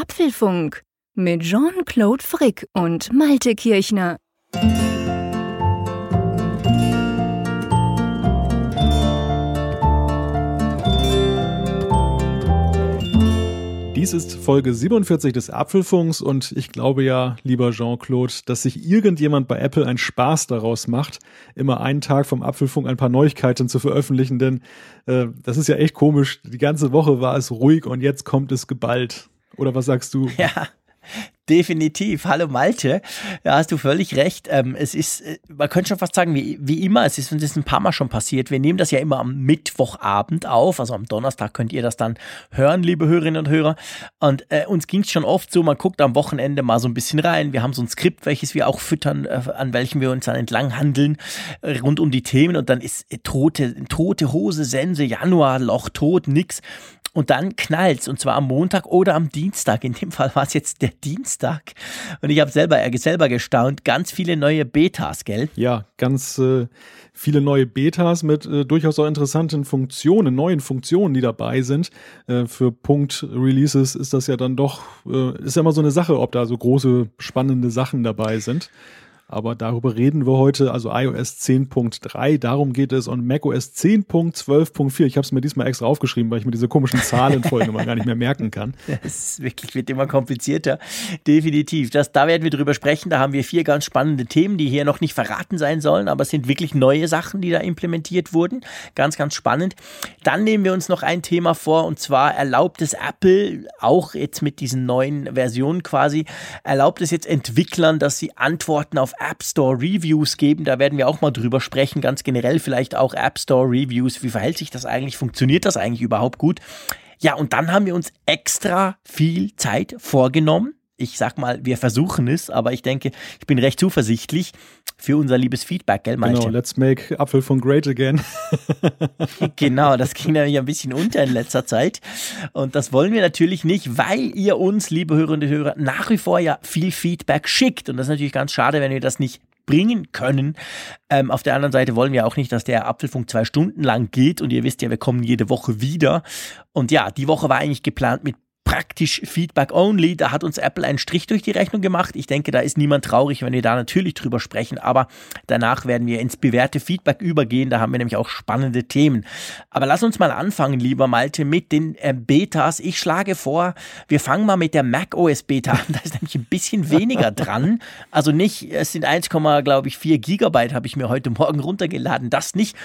Apfelfunk mit Jean-Claude Frick und Malte Kirchner. Dies ist Folge 47 des Apfelfunks und ich glaube ja, lieber Jean-Claude, dass sich irgendjemand bei Apple einen Spaß daraus macht, immer einen Tag vom Apfelfunk ein paar Neuigkeiten zu veröffentlichen, denn äh, das ist ja echt komisch. Die ganze Woche war es ruhig und jetzt kommt es geballt. Oder was sagst du? Ja, Definitiv. Hallo Malte. Ja, hast du völlig recht. Ähm, es ist, äh, man könnte schon fast sagen, wie, wie immer, es ist uns ein paar Mal schon passiert. Wir nehmen das ja immer am Mittwochabend auf. Also am Donnerstag könnt ihr das dann hören, liebe Hörerinnen und Hörer. Und äh, uns ging es schon oft so, man guckt am Wochenende mal so ein bisschen rein. Wir haben so ein Skript, welches wir auch füttern, äh, an welchem wir uns dann entlang handeln, äh, rund um die Themen. Und dann ist tote, tote Hose, Sense, Januar, Loch, tot, nix. Und dann knallt's und zwar am Montag oder am Dienstag. In dem Fall war es jetzt der Dienstag. Und ich habe selber, äh, selber gestaunt, ganz viele neue Betas, gell? Ja, ganz äh, viele neue Betas mit äh, durchaus auch interessanten Funktionen, neuen Funktionen, die dabei sind. Äh, für Punkt-Releases ist das ja dann doch, äh, ist ja immer so eine Sache, ob da so große, spannende Sachen dabei sind. Aber darüber reden wir heute, also iOS 10.3, darum geht es und macOS 10.12.4. Ich habe es mir diesmal extra aufgeschrieben, weil ich mir diese komischen Zahlenfolgen immer gar nicht mehr merken kann. Es wirklich wird immer komplizierter. Definitiv. Das, da werden wir drüber sprechen. Da haben wir vier ganz spannende Themen, die hier noch nicht verraten sein sollen, aber es sind wirklich neue Sachen, die da implementiert wurden. Ganz, ganz spannend. Dann nehmen wir uns noch ein Thema vor und zwar erlaubt es Apple, auch jetzt mit diesen neuen Versionen quasi, erlaubt es jetzt Entwicklern, dass sie Antworten auf App Store Reviews geben. Da werden wir auch mal drüber sprechen. Ganz generell vielleicht auch App Store Reviews. Wie verhält sich das eigentlich? Funktioniert das eigentlich überhaupt gut? Ja, und dann haben wir uns extra viel Zeit vorgenommen. Ich sag mal, wir versuchen es, aber ich denke, ich bin recht zuversichtlich für unser liebes Feedback, gell, Malte? Genau, let's make Apfel von great again. genau, das ging nämlich ein bisschen unter in letzter Zeit. Und das wollen wir natürlich nicht, weil ihr uns, liebe Hörerinnen und Hörer, nach wie vor ja viel Feedback schickt. Und das ist natürlich ganz schade, wenn wir das nicht bringen können. Ähm, auf der anderen Seite wollen wir auch nicht, dass der Apfelfunk zwei Stunden lang geht und ihr wisst ja, wir kommen jede Woche wieder. Und ja, die Woche war eigentlich geplant mit praktisch Feedback only. Da hat uns Apple einen Strich durch die Rechnung gemacht. Ich denke, da ist niemand traurig, wenn wir da natürlich drüber sprechen. Aber danach werden wir ins bewährte Feedback übergehen. Da haben wir nämlich auch spannende Themen. Aber lass uns mal anfangen, lieber Malte, mit den äh, Betas. Ich schlage vor, wir fangen mal mit der Mac OS Beta an. Da ist nämlich ein bisschen weniger dran. Also nicht, es sind 1, glaube ich, 4 Gigabyte habe ich mir heute Morgen runtergeladen. Das nicht.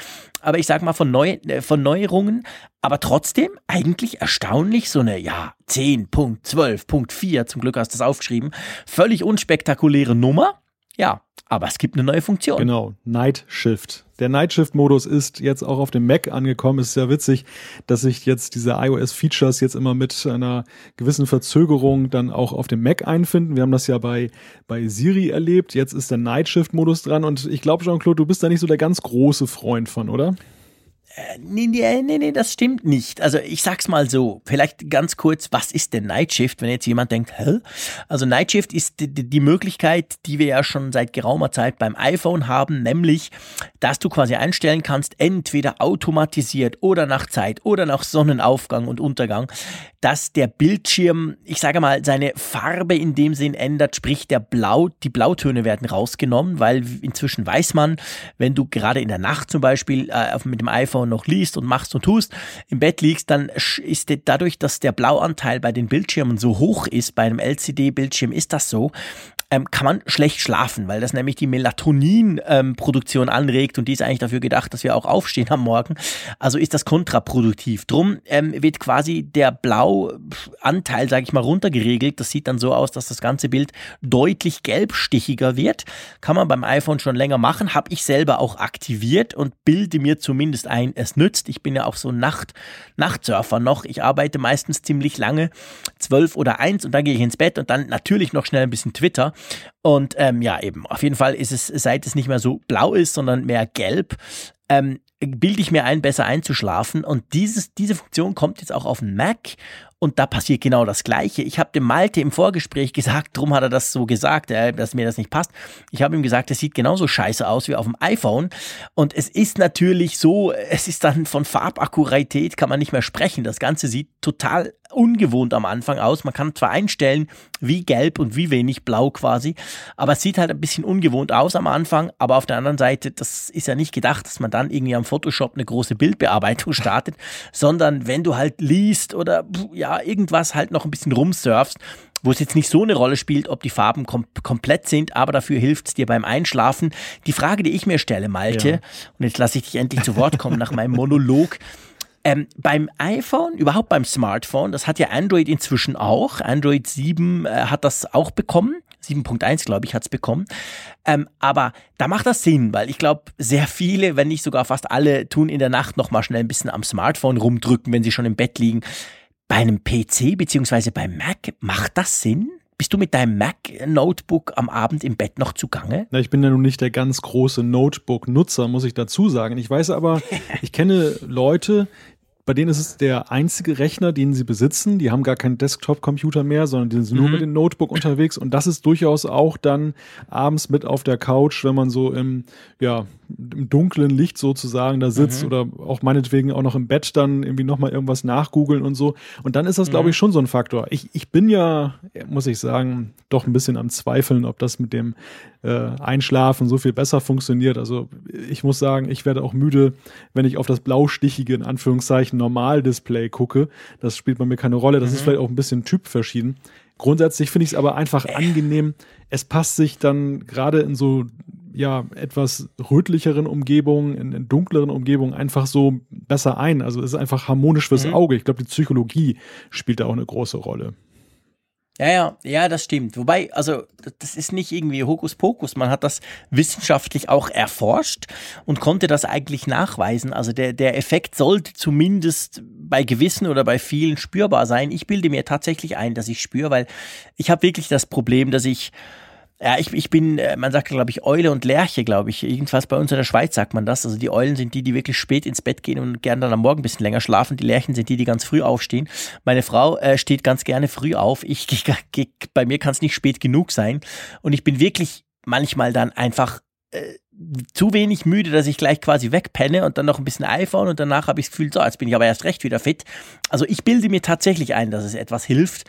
Aber ich sag mal von, Neu äh, von Neuerungen aber trotzdem eigentlich erstaunlich so eine, ja, 10.12.4, zum Glück hast du das aufgeschrieben, völlig unspektakuläre Nummer. Ja, aber es gibt eine neue Funktion. Genau, Night Shift. Der Night Shift Modus ist jetzt auch auf dem Mac angekommen. Es ist ja witzig, dass sich jetzt diese iOS Features jetzt immer mit einer gewissen Verzögerung dann auch auf dem Mac einfinden. Wir haben das ja bei, bei Siri erlebt. Jetzt ist der Night Shift Modus dran und ich glaube, Jean-Claude, du bist da nicht so der ganz große Freund von, oder? Äh, nee, nee, nee, nee, das stimmt nicht. Also ich sag's mal so, vielleicht ganz kurz, was ist denn Nightshift, wenn jetzt jemand denkt, hä? Also Nightshift ist die, die Möglichkeit, die wir ja schon seit geraumer Zeit beim iPhone haben, nämlich, dass du quasi einstellen kannst, entweder automatisiert oder nach Zeit oder nach Sonnenaufgang und Untergang, dass der Bildschirm, ich sage mal, seine Farbe in dem Sinn ändert, sprich der Blau, die Blautöne werden rausgenommen, weil inzwischen weiß man, wenn du gerade in der Nacht zum Beispiel äh, mit dem iPhone noch liest und machst und tust, im Bett liegst, dann ist dadurch, dass der Blauanteil bei den Bildschirmen so hoch ist, bei einem LCD-Bildschirm ist das so, ähm, kann man schlecht schlafen, weil das nämlich die Melatonin-Produktion ähm, anregt und die ist eigentlich dafür gedacht, dass wir auch aufstehen am Morgen. Also ist das kontraproduktiv. Drum ähm, wird quasi der Blauanteil, sage ich mal, runtergeregelt. Das sieht dann so aus, dass das ganze Bild deutlich gelbstichiger wird. Kann man beim iPhone schon länger machen, habe ich selber auch aktiviert und bilde mir zumindest ein, es nützt. Ich bin ja auch so Nacht, Nachtsurfer noch. Ich arbeite meistens ziemlich lange, zwölf oder eins und dann gehe ich ins Bett und dann natürlich noch schnell ein bisschen Twitter. Und ähm, ja, eben, auf jeden Fall ist es, seit es nicht mehr so blau ist, sondern mehr gelb, ähm, bilde ich mir ein, besser einzuschlafen. Und dieses, diese Funktion kommt jetzt auch auf Mac. Und da passiert genau das Gleiche. Ich habe dem Malte im Vorgespräch gesagt, drum hat er das so gesagt, äh, dass mir das nicht passt. Ich habe ihm gesagt, es sieht genauso scheiße aus wie auf dem iPhone. Und es ist natürlich so, es ist dann von Farbakkuratität kann man nicht mehr sprechen. Das Ganze sieht total ungewohnt am Anfang aus. Man kann zwar einstellen, wie gelb und wie wenig blau quasi, aber es sieht halt ein bisschen ungewohnt aus am Anfang. Aber auf der anderen Seite, das ist ja nicht gedacht, dass man dann irgendwie am Photoshop eine große Bildbearbeitung startet, sondern wenn du halt liest oder ja, irgendwas halt noch ein bisschen rumsurfst, wo es jetzt nicht so eine Rolle spielt, ob die Farben kom komplett sind, aber dafür hilft es dir beim Einschlafen. Die Frage, die ich mir stelle, Malte, ja. und jetzt lasse ich dich endlich zu Wort kommen nach meinem Monolog, ähm, beim iPhone, überhaupt beim Smartphone, das hat ja Android inzwischen auch. Android 7 äh, hat das auch bekommen. 7.1, glaube ich, hat es bekommen. Ähm, aber da macht das Sinn, weil ich glaube, sehr viele, wenn nicht sogar fast alle, tun in der Nacht nochmal schnell ein bisschen am Smartphone rumdrücken, wenn sie schon im Bett liegen. Bei einem PC beziehungsweise beim Mac macht das Sinn? Bist du mit deinem Mac-Notebook am Abend im Bett noch zugange? Na, ich bin ja nun nicht der ganz große Notebook-Nutzer, muss ich dazu sagen. Ich weiß aber, ich kenne Leute, bei denen ist es der einzige Rechner, den sie besitzen. Die haben gar keinen Desktop-Computer mehr, sondern die sind nur mhm. mit dem Notebook unterwegs. Und das ist durchaus auch dann abends mit auf der Couch, wenn man so im, ja, im dunklen Licht sozusagen da sitzt mhm. oder auch meinetwegen auch noch im Bett dann irgendwie nochmal irgendwas nachgoogeln und so. Und dann ist das, mhm. glaube ich, schon so ein Faktor. Ich, ich bin ja, muss ich sagen, doch ein bisschen am Zweifeln, ob das mit dem äh, Einschlafen so viel besser funktioniert. Also ich muss sagen, ich werde auch müde, wenn ich auf das blaustichige, in Anführungszeichen, Normaldisplay gucke. Das spielt bei mir keine Rolle. Das mhm. ist vielleicht auch ein bisschen typverschieden. Grundsätzlich finde ich es aber einfach angenehm. Es passt sich dann gerade in so ja etwas rötlicheren Umgebungen, in, in, dunkleren Umgebungen einfach so besser ein. Also es ist einfach harmonisch fürs mhm. Auge. Ich glaube, die Psychologie spielt da auch eine große Rolle. Ja, ja, ja, das stimmt. Wobei, also das ist nicht irgendwie Hokuspokus. Man hat das wissenschaftlich auch erforscht und konnte das eigentlich nachweisen. Also der, der Effekt sollte zumindest bei gewissen oder bei vielen spürbar sein. Ich bilde mir tatsächlich ein, dass ich spüre, weil ich habe wirklich das Problem, dass ich ja, ich, ich bin, äh, man sagt, glaube ich, Eule und Lerche, glaube ich. Jedenfalls bei uns in der Schweiz sagt man das. Also die Eulen sind die, die wirklich spät ins Bett gehen und gerne dann am Morgen ein bisschen länger schlafen. Die Lerchen sind die, die ganz früh aufstehen. Meine Frau äh, steht ganz gerne früh auf. Ich, ich, ich bei mir kann es nicht spät genug sein. Und ich bin wirklich manchmal dann einfach äh, zu wenig müde, dass ich gleich quasi wegpenne und dann noch ein bisschen iPhone und danach habe ich das Gefühl, so, jetzt bin ich aber erst recht wieder fit. Also ich bilde mir tatsächlich ein, dass es etwas hilft,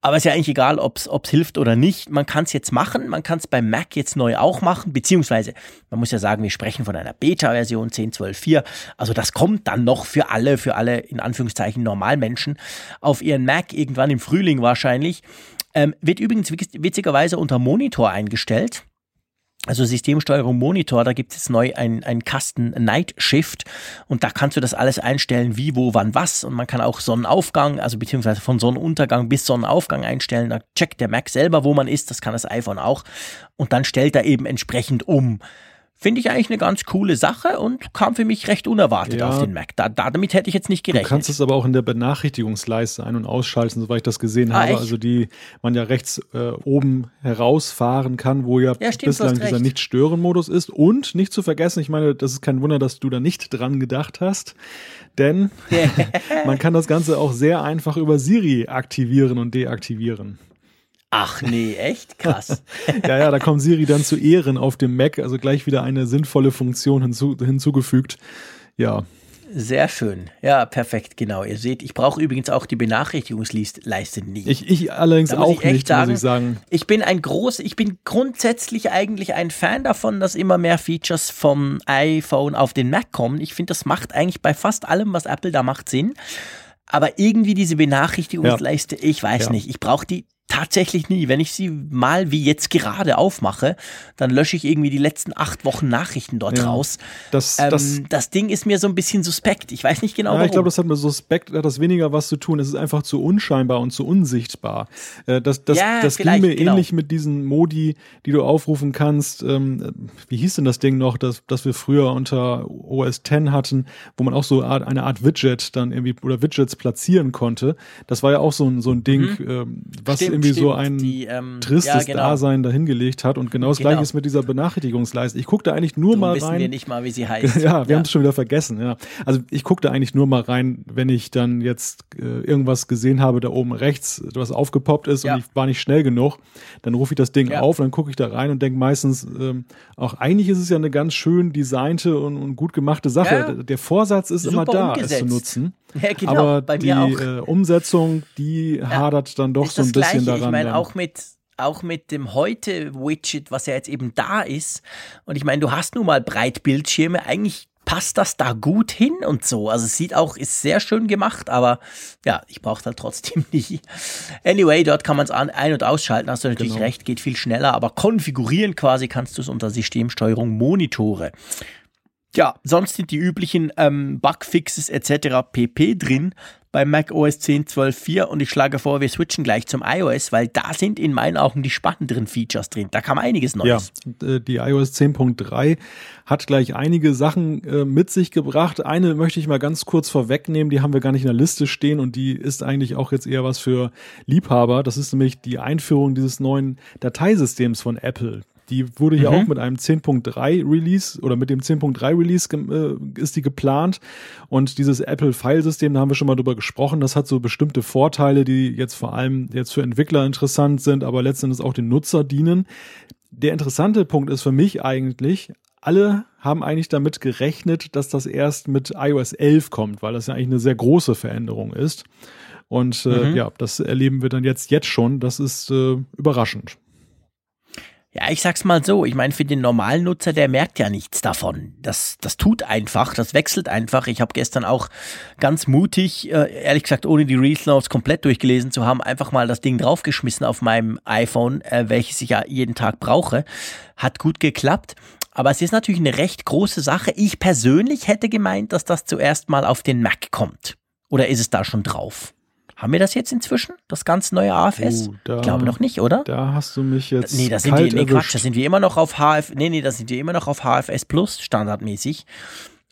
aber es ist ja eigentlich egal, ob es hilft oder nicht. Man kann es jetzt machen, man kann es beim Mac jetzt neu auch machen, beziehungsweise man muss ja sagen, wir sprechen von einer Beta-Version 10.12.4, also das kommt dann noch für alle, für alle in Anführungszeichen Normalmenschen auf ihren Mac irgendwann im Frühling wahrscheinlich. Ähm, wird übrigens witzigerweise unter Monitor eingestellt also Systemsteuerung Monitor, da gibt es neu einen, einen Kasten Night Shift und da kannst du das alles einstellen, wie, wo, wann, was und man kann auch Sonnenaufgang, also beziehungsweise von Sonnenuntergang bis Sonnenaufgang einstellen. Da checkt der Mac selber, wo man ist, das kann das iPhone auch und dann stellt er eben entsprechend um. Finde ich eigentlich eine ganz coole Sache und kam für mich recht unerwartet ja, auf den Mac. Da, damit hätte ich jetzt nicht gerechnet. Du kannst es aber auch in der Benachrichtigungsleiste ein- und ausschalten, soweit ich das gesehen ah, habe. Echt? Also die man ja rechts äh, oben herausfahren kann, wo ja, ja stimmt, bislang dieser Nicht-Stören-Modus ist. Und nicht zu vergessen, ich meine, das ist kein Wunder, dass du da nicht dran gedacht hast, denn man kann das Ganze auch sehr einfach über Siri aktivieren und deaktivieren. Ach nee, echt krass. ja, ja, da kommt Siri dann zu Ehren auf dem Mac, also gleich wieder eine sinnvolle Funktion hinzu, hinzugefügt. Ja. Sehr schön. Ja, perfekt, genau. Ihr seht, ich brauche übrigens auch die Benachrichtigungsleiste nie. Ich, ich allerdings auch ich nicht, sagen, muss ich sagen. Ich bin ein groß, ich bin grundsätzlich eigentlich ein Fan davon, dass immer mehr Features vom iPhone auf den Mac kommen. Ich finde, das macht eigentlich bei fast allem, was Apple da macht, Sinn. Aber irgendwie diese Benachrichtigungsleiste, ja. ich weiß ja. nicht. Ich brauche die tatsächlich nie. Wenn ich sie mal wie jetzt gerade aufmache, dann lösche ich irgendwie die letzten acht Wochen Nachrichten dort ja, raus. Das, ähm, das, das, Ding ist mir so ein bisschen suspekt. Ich weiß nicht genau, ja, warum. Ich glaube, das hat mit suspekt hat das weniger was zu tun. Es ist einfach zu unscheinbar und zu unsichtbar. Äh, das das, ja, das ging mir genau. ähnlich mit diesen Modi, die du aufrufen kannst. Ähm, wie hieß denn das Ding noch, das, das wir früher unter OS X hatten, wo man auch so eine Art Widget dann irgendwie oder Widgets platzieren konnte. Das war ja auch so ein, so ein Ding, mhm. ähm, was Stimmt irgendwie Stimmt, so ein die, ähm, tristes ja, genau. Dasein dahingelegt hat. Und genau das genau. gleiche ist mit dieser Benachrichtigungsleiste. Ich gucke da eigentlich nur Darum mal rein. wissen wir nicht mal, wie sie heißt. ja, wir ja. haben es schon wieder vergessen. Ja. Also ich gucke da eigentlich nur mal rein, wenn ich dann jetzt äh, irgendwas gesehen habe, da oben rechts, was aufgepoppt ist ja. und ich war nicht schnell genug. Dann rufe ich das Ding auf, dann gucke ich da rein und denke meistens, ähm, auch eigentlich ist es ja eine ganz schön designte und, und gut gemachte Sache. Der Vorsatz ist Super immer da, umgesetzt. es zu nutzen. Ja, genau, Aber bei die äh, Umsetzung, die ja, hadert dann doch so ein bisschen Gleiche. daran. Ich meine, auch mit, auch mit dem Heute-Widget, was ja jetzt eben da ist. Und ich meine, du hast nun mal Breitbildschirme. Eigentlich passt das da gut hin und so. Also es sieht auch, ist sehr schön gemacht, aber ja, ich brauche halt trotzdem nicht. Anyway, dort kann man es ein- und ausschalten, hast du natürlich genau. recht, geht viel schneller, aber konfigurieren quasi kannst du es unter Systemsteuerung Monitore. Ja, sonst sind die üblichen ähm, Bugfixes etc. pp drin bei Mac OS 10 12.4 und ich schlage vor, wir switchen gleich zum iOS, weil da sind in meinen Augen die spannenderen Features drin. Da kam einiges Neues. Ja, äh, die iOS 10.3 hat gleich einige Sachen äh, mit sich gebracht. Eine möchte ich mal ganz kurz vorwegnehmen, die haben wir gar nicht in der Liste stehen und die ist eigentlich auch jetzt eher was für Liebhaber. Das ist nämlich die Einführung dieses neuen Dateisystems von Apple. Die wurde ja mhm. auch mit einem 10.3 Release oder mit dem 10.3 Release äh, ist die geplant. Und dieses Apple File-System, da haben wir schon mal drüber gesprochen, das hat so bestimmte Vorteile, die jetzt vor allem jetzt für Entwickler interessant sind, aber letztendlich auch den Nutzer dienen. Der interessante Punkt ist für mich eigentlich, alle haben eigentlich damit gerechnet, dass das erst mit iOS 11 kommt, weil das ja eigentlich eine sehr große Veränderung ist. Und äh, mhm. ja, das erleben wir dann jetzt jetzt schon. Das ist äh, überraschend. Ja, ich sag's mal so. Ich meine, für den normalen Nutzer, der merkt ja nichts davon. Das, das tut einfach, das wechselt einfach. Ich habe gestern auch ganz mutig, äh, ehrlich gesagt, ohne die Reels komplett durchgelesen zu haben, einfach mal das Ding draufgeschmissen auf meinem iPhone, äh, welches ich ja jeden Tag brauche. Hat gut geklappt. Aber es ist natürlich eine recht große Sache. Ich persönlich hätte gemeint, dass das zuerst mal auf den Mac kommt. Oder ist es da schon drauf? Haben wir das jetzt inzwischen? Das ganz neue AFS? Oh, ich glaube noch nicht, oder? Da hast du mich jetzt. Nee, da sind wir, nee, Quatsch, da sind wir immer noch auf HF, nee, nee, da sind wir immer noch auf HFS Plus standardmäßig.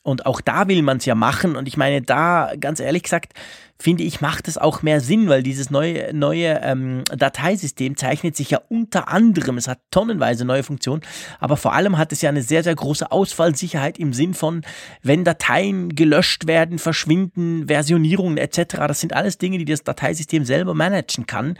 Und auch da will man es ja machen. Und ich meine, da, ganz ehrlich gesagt, finde ich, macht es auch mehr Sinn, weil dieses neue, neue ähm, Dateisystem zeichnet sich ja unter anderem, es hat tonnenweise neue Funktionen, aber vor allem hat es ja eine sehr, sehr große Ausfallsicherheit im Sinn von, wenn Dateien gelöscht werden, verschwinden, Versionierungen etc., das sind alles Dinge, die das Dateisystem selber managen kann.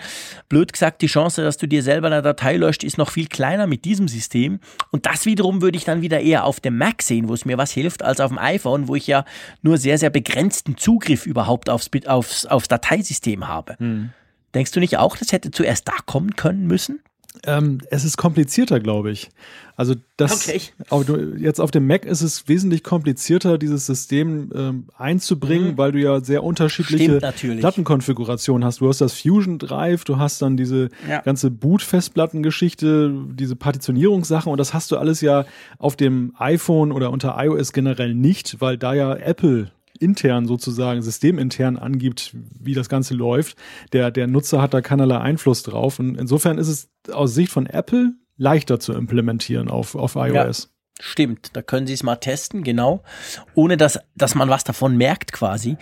Blöd gesagt, die Chance, dass du dir selber eine Datei löscht, ist noch viel kleiner mit diesem System und das wiederum würde ich dann wieder eher auf dem Mac sehen, wo es mir was hilft, als auf dem iPhone, wo ich ja nur sehr, sehr begrenzten Zugriff überhaupt aufs aufs, aufs Dateisystem habe. Hm. Denkst du nicht auch, das hätte zuerst da kommen können müssen? Ähm, es ist komplizierter, glaube ich. Also das okay. auf, jetzt auf dem Mac ist es wesentlich komplizierter, dieses System ähm, einzubringen, mhm. weil du ja sehr unterschiedliche Plattenkonfigurationen hast. Du hast das Fusion Drive, du hast dann diese ja. ganze Boot-Festplattengeschichte, diese Partitionierungssachen und das hast du alles ja auf dem iPhone oder unter iOS generell nicht, weil da ja Apple intern sozusagen, systemintern angibt, wie das Ganze läuft. Der, der Nutzer hat da keinerlei Einfluss drauf. Und insofern ist es aus Sicht von Apple leichter zu implementieren auf, auf iOS. Ja. Stimmt, da können Sie es mal testen, genau, ohne dass, dass man was davon merkt quasi.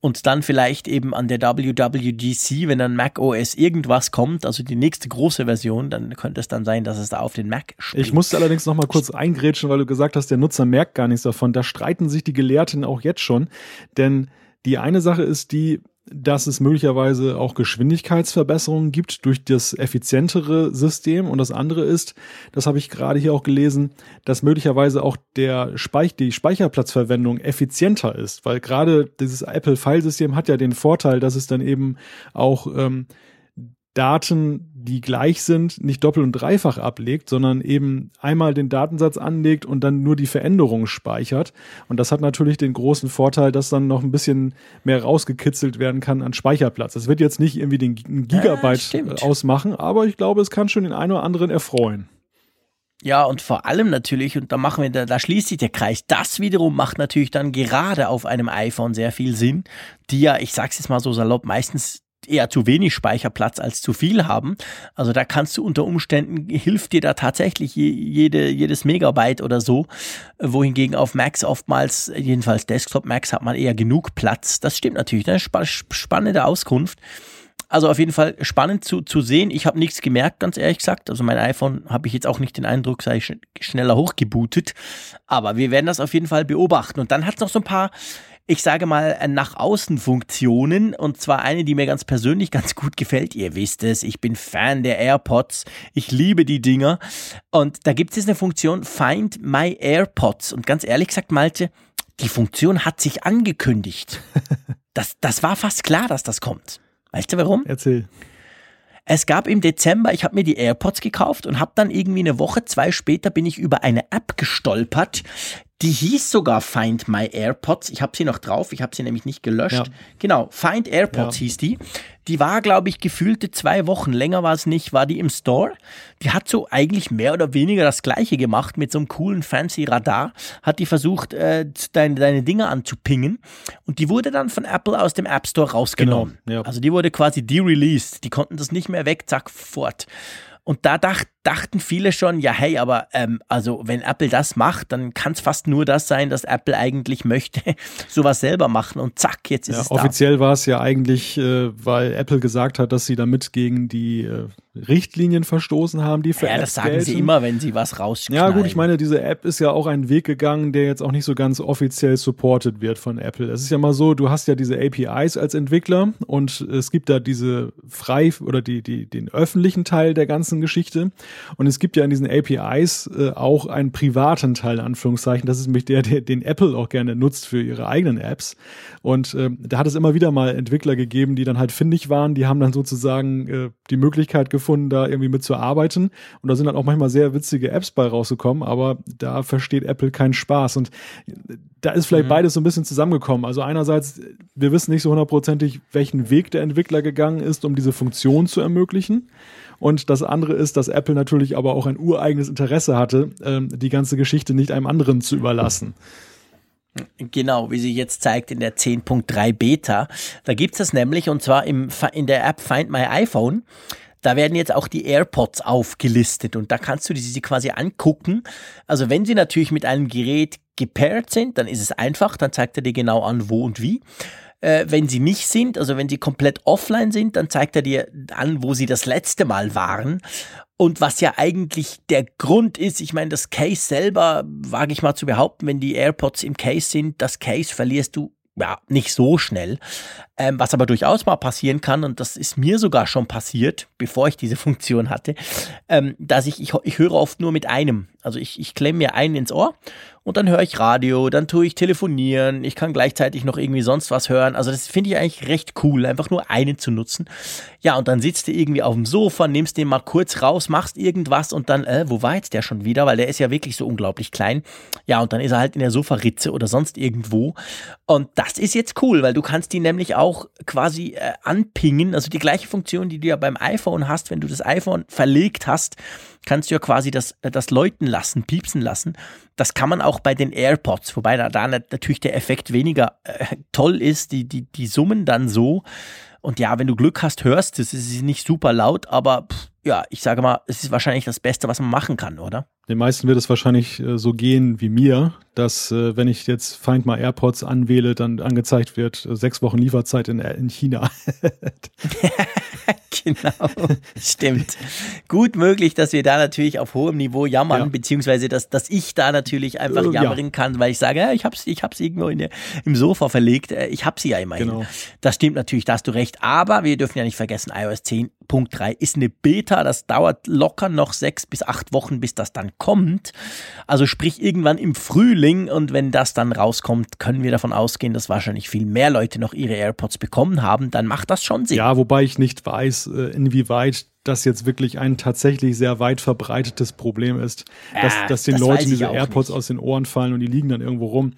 Und dann vielleicht eben an der WWDC, wenn dann Mac OS irgendwas kommt, also die nächste große Version, dann könnte es dann sein, dass es da auf den Mac springt. Ich musste allerdings noch mal kurz eingrätschen, weil du gesagt hast, der Nutzer merkt gar nichts davon. Da streiten sich die Gelehrten auch jetzt schon, denn die eine Sache ist die, dass es möglicherweise auch Geschwindigkeitsverbesserungen gibt durch das effizientere System. Und das andere ist, das habe ich gerade hier auch gelesen, dass möglicherweise auch der Speich die Speicherplatzverwendung effizienter ist, weil gerade dieses Apple-File-System hat ja den Vorteil, dass es dann eben auch ähm, Daten, die gleich sind, nicht doppelt und dreifach ablegt, sondern eben einmal den Datensatz anlegt und dann nur die Veränderungen speichert. Und das hat natürlich den großen Vorteil, dass dann noch ein bisschen mehr rausgekitzelt werden kann an Speicherplatz. Das wird jetzt nicht irgendwie den Gigabyte ja, ausmachen, aber ich glaube, es kann schon den einen oder anderen erfreuen. Ja, und vor allem natürlich, und da machen wir, da, da schließt sich der Kreis, das wiederum macht natürlich dann gerade auf einem iPhone sehr viel Sinn, die ja, ich sag's jetzt mal so salopp, meistens eher zu wenig Speicherplatz als zu viel haben. Also da kannst du unter Umständen, hilft dir da tatsächlich jede, jedes Megabyte oder so, wohingegen auf Macs oftmals, jedenfalls Desktop Macs, hat man eher genug Platz. Das stimmt natürlich, eine spannende Auskunft. Also auf jeden Fall spannend zu, zu sehen. Ich habe nichts gemerkt, ganz ehrlich gesagt. Also mein iPhone habe ich jetzt auch nicht den Eindruck, sei sch schneller hochgebootet. Aber wir werden das auf jeden Fall beobachten. Und dann hat es noch so ein paar ich sage mal, nach außen Funktionen und zwar eine, die mir ganz persönlich ganz gut gefällt. Ihr wisst es, ich bin Fan der AirPods. Ich liebe die Dinger. Und da gibt es eine Funktion Find My AirPods. Und ganz ehrlich gesagt, Malte, die Funktion hat sich angekündigt. Das, das war fast klar, dass das kommt. Weißt du warum? Erzähl. Es gab im Dezember, ich habe mir die AirPods gekauft und habe dann irgendwie eine Woche, zwei später bin ich über eine App gestolpert, die hieß sogar Find My AirPods. Ich habe sie noch drauf, ich habe sie nämlich nicht gelöscht. Ja. Genau, Find AirPods ja. hieß die. Die war, glaube ich, gefühlte zwei Wochen, länger war es nicht, war die im Store. Die hat so eigentlich mehr oder weniger das gleiche gemacht mit so einem coolen fancy Radar. Hat die versucht, äh, deine, deine Dinge anzupingen. Und die wurde dann von Apple aus dem App Store rausgenommen. Genau, ja. Also die wurde quasi de-released. Die konnten das nicht mehr weg, zack, fort. Und da dacht, dachten viele schon, ja, hey, aber ähm, also wenn Apple das macht, dann kann es fast nur das sein, dass Apple eigentlich möchte, sowas selber machen und zack, jetzt ist ja, es Offiziell war es ja eigentlich, äh, weil Apple gesagt hat, dass sie damit gegen die äh, Richtlinien verstoßen haben, die für Ja, Apps das sagen gelten. sie immer, wenn sie was rausknallen. Ja, gut, ich meine, diese App ist ja auch einen Weg gegangen, der jetzt auch nicht so ganz offiziell supported wird von Apple. Es ist ja mal so, du hast ja diese APIs als Entwickler und es gibt da diese frei oder die, die, den öffentlichen Teil der ganzen Geschichte. Und es gibt ja in diesen APIs äh, auch einen privaten Teil, in Anführungszeichen. Das ist nämlich der, der, den Apple auch gerne nutzt für ihre eigenen Apps. Und äh, da hat es immer wieder mal Entwickler gegeben, die dann halt findig waren, die haben dann sozusagen äh, die Möglichkeit gefunden, da irgendwie mitzuarbeiten. Und da sind dann auch manchmal sehr witzige Apps bei rausgekommen, aber da versteht Apple keinen Spaß. Und da ist vielleicht mhm. beides so ein bisschen zusammengekommen. Also einerseits, wir wissen nicht so hundertprozentig, welchen Weg der Entwickler gegangen ist, um diese Funktion zu ermöglichen. Und das andere ist, dass Apple natürlich aber auch ein ureigenes Interesse hatte, ähm, die ganze Geschichte nicht einem anderen zu überlassen. Genau, wie sie jetzt zeigt in der 10.3 Beta. Da gibt es das nämlich und zwar im, in der App Find My iPhone. Da werden jetzt auch die AirPods aufgelistet und da kannst du sie quasi angucken. Also wenn sie natürlich mit einem Gerät gepaart sind, dann ist es einfach, dann zeigt er dir genau an, wo und wie. Äh, wenn sie nicht sind, also wenn sie komplett offline sind, dann zeigt er dir an, wo sie das letzte Mal waren. Und was ja eigentlich der Grund ist, ich meine, das Case selber, wage ich mal zu behaupten, wenn die AirPods im Case sind, das Case verlierst du ja, nicht so schnell. Ähm, was aber durchaus mal passieren kann, und das ist mir sogar schon passiert, bevor ich diese Funktion hatte, ähm, dass ich, ich, ich höre oft nur mit einem. Also ich, ich klemme mir einen ins Ohr und dann höre ich Radio, dann tue ich telefonieren, ich kann gleichzeitig noch irgendwie sonst was hören. Also das finde ich eigentlich recht cool, einfach nur einen zu nutzen. Ja, und dann sitzt du irgendwie auf dem Sofa, nimmst den mal kurz raus, machst irgendwas und dann, äh, wo war jetzt der schon wieder? Weil der ist ja wirklich so unglaublich klein. Ja, und dann ist er halt in der Sofaritze oder sonst irgendwo. Und das ist jetzt cool, weil du kannst die nämlich auch quasi äh, anpingen. Also die gleiche Funktion, die du ja beim iPhone hast, wenn du das iPhone verlegt hast, kannst du ja quasi das, äh, das läuten lassen, piepsen lassen. Das kann man auch bei den AirPods, wobei da, da natürlich der Effekt weniger äh, toll ist. Die, die, die summen dann so. Und ja, wenn du Glück hast, hörst du es. Es ist nicht super laut, aber pff, ja, ich sage mal, es ist wahrscheinlich das Beste, was man machen kann, oder? Den meisten wird es wahrscheinlich äh, so gehen wie mir, dass äh, wenn ich jetzt Find My AirPods anwähle, dann angezeigt wird, äh, sechs Wochen Lieferzeit in, in China. genau, stimmt. Gut möglich, dass wir da natürlich auf hohem Niveau jammern, ja. beziehungsweise dass, dass ich da natürlich einfach äh, jammern ja. kann, weil ich sage, ja, ich hab's, ich hab's irgendwo in der, im Sofa verlegt. Äh, ich hab sie ja immerhin. Genau. Das stimmt natürlich, da hast du recht. Aber wir dürfen ja nicht vergessen, iOS 10.3 ist eine Beta. Das dauert locker noch sechs bis acht Wochen, bis das dann kommt. Also sprich irgendwann im Frühling und wenn das dann rauskommt, können wir davon ausgehen, dass wahrscheinlich viel mehr Leute noch ihre AirPods bekommen haben. Dann macht das schon Sinn. Ja, wobei ich nicht weiß, äh, inwieweit das jetzt wirklich ein tatsächlich sehr weit verbreitetes Problem ist, dass, ja, dass den das Leuten diese AirPods nicht. aus den Ohren fallen und die liegen dann irgendwo rum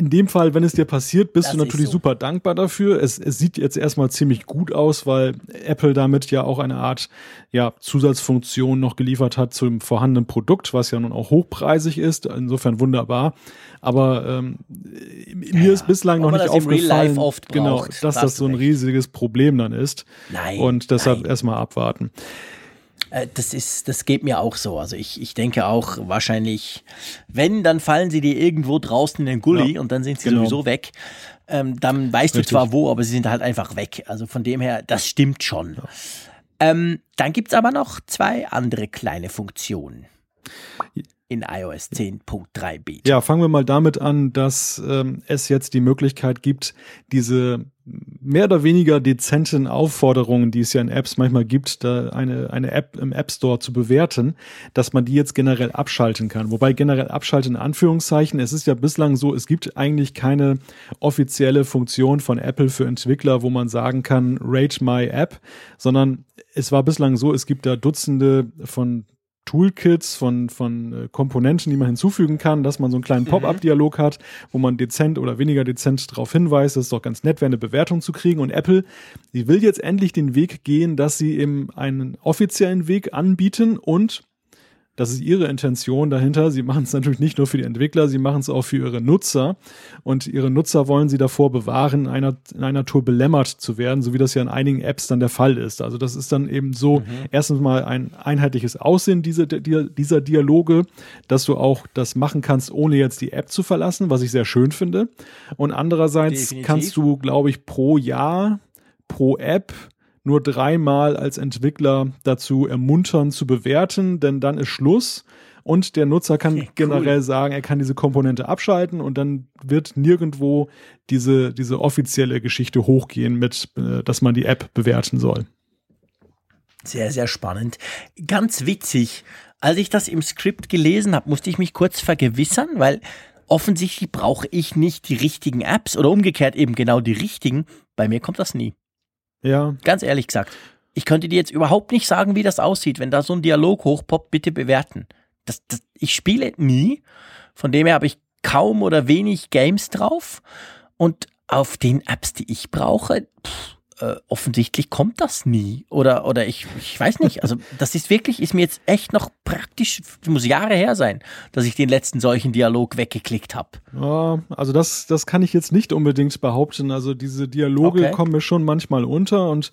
in dem Fall, wenn es dir passiert, bist das du natürlich so. super dankbar dafür. Es, es sieht jetzt erstmal ziemlich gut aus, weil Apple damit ja auch eine Art ja, Zusatzfunktion noch geliefert hat zum vorhandenen Produkt, was ja nun auch hochpreisig ist. Insofern wunderbar. Aber ähm, mir ja, ist bislang noch nicht aufgefallen, genau, dass das so ein recht. riesiges Problem dann ist. Nein. Und deshalb erstmal abwarten. Äh, das ist, das geht mir auch so. Also ich, ich denke auch wahrscheinlich, wenn, dann fallen sie dir irgendwo draußen in den Gully ja, und dann sind sie genau. sowieso weg. ähm, dann weißt Richtig. du zwar wo, aber sie sind halt einfach weg. Also von dem her, das stimmt schon. Ja. Ähm, dann gibt es aber noch zwei andere kleine Funktionen in iOS 10.3 Beta. Ja, fangen wir mal damit an, dass ähm, es jetzt die Möglichkeit gibt, diese mehr oder weniger dezenten Aufforderungen, die es ja in Apps manchmal gibt, da eine, eine App im App Store zu bewerten, dass man die jetzt generell abschalten kann. Wobei generell abschalten in Anführungszeichen, es ist ja bislang so, es gibt eigentlich keine offizielle Funktion von Apple für Entwickler, wo man sagen kann, rate my App, sondern es war bislang so, es gibt da Dutzende von Toolkits, von, von äh, Komponenten, die man hinzufügen kann, dass man so einen kleinen mhm. Pop-up-Dialog hat, wo man dezent oder weniger dezent darauf hinweist, dass es doch ganz nett wäre, eine Bewertung zu kriegen. Und Apple, die will jetzt endlich den Weg gehen, dass sie eben einen offiziellen Weg anbieten und das ist ihre Intention dahinter. Sie machen es natürlich nicht nur für die Entwickler, sie machen es auch für ihre Nutzer. Und ihre Nutzer wollen sie davor bewahren, in einer, in einer Tour belämmert zu werden, so wie das ja in einigen Apps dann der Fall ist. Also das ist dann eben so mhm. erstens mal ein einheitliches Aussehen dieser, dieser Dialoge, dass du auch das machen kannst, ohne jetzt die App zu verlassen, was ich sehr schön finde. Und andererseits Definitiv. kannst du, glaube ich, pro Jahr, pro App nur dreimal als Entwickler dazu ermuntern zu bewerten, denn dann ist Schluss. Und der Nutzer kann okay, generell cool. sagen, er kann diese Komponente abschalten und dann wird nirgendwo diese, diese offizielle Geschichte hochgehen mit, äh, dass man die App bewerten soll. Sehr, sehr spannend. Ganz witzig. Als ich das im Skript gelesen habe, musste ich mich kurz vergewissern, weil offensichtlich brauche ich nicht die richtigen Apps oder umgekehrt eben genau die richtigen. Bei mir kommt das nie. Ja. Ganz ehrlich gesagt. Ich könnte dir jetzt überhaupt nicht sagen, wie das aussieht. Wenn da so ein Dialog hochpoppt, bitte bewerten. Das, das, ich spiele nie. Von dem her habe ich kaum oder wenig Games drauf. Und auf den Apps, die ich brauche, pff, äh, offensichtlich kommt das nie. Oder, oder ich, ich weiß nicht. Also, das ist wirklich, ist mir jetzt echt noch praktisch, muss Jahre her sein, dass ich den letzten solchen Dialog weggeklickt habe. Ja, also das, das kann ich jetzt nicht unbedingt behaupten. Also diese Dialoge okay. kommen mir schon manchmal unter und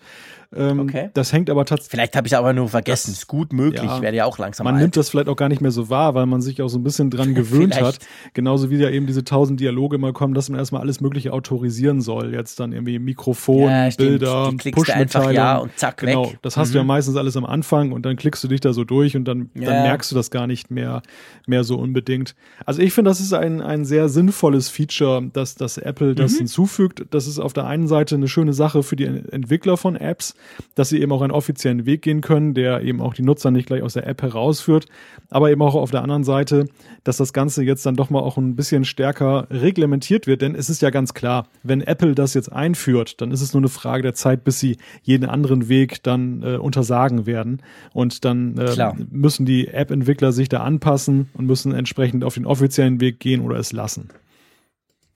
ähm, okay. Das hängt aber tatsächlich. Vielleicht habe ich es aber nur vergessen. Das, ist gut möglich. Ja, werde ja auch langsam. Man alt. nimmt das vielleicht auch gar nicht mehr so wahr, weil man sich auch so ein bisschen dran gewöhnt hat. Genauso wie ja eben diese tausend Dialoge mal kommen, dass man erstmal alles Mögliche autorisieren soll. Jetzt dann irgendwie Mikrofon, ja, Bilder, Push-Mitteilung. Ja und zack, genau. Weg. Das hast mhm. du ja mhm. meistens alles am Anfang und dann klickst du dich da so durch und dann, ja. dann merkst du das gar nicht mehr, mehr so unbedingt. Also ich finde, das ist ein, ein sehr sinnvolles Feature, dass, dass Apple das mhm. hinzufügt. Das ist auf der einen Seite eine schöne Sache für die Entwickler von Apps, dass sie eben auch einen offiziellen Weg gehen können, der eben auch die Nutzer nicht gleich aus der App herausführt, aber eben auch auf der anderen Seite, dass das Ganze jetzt dann doch mal auch ein bisschen stärker reglementiert wird, denn es ist ja ganz klar, wenn Apple das jetzt einführt, dann ist es nur eine Frage der Zeit, bis sie jeden anderen Weg dann äh, untersagen werden und dann äh, müssen die App-Entwickler sich da anpassen und müssen entsprechend auf den offiziellen Weg gehen oder es lassen.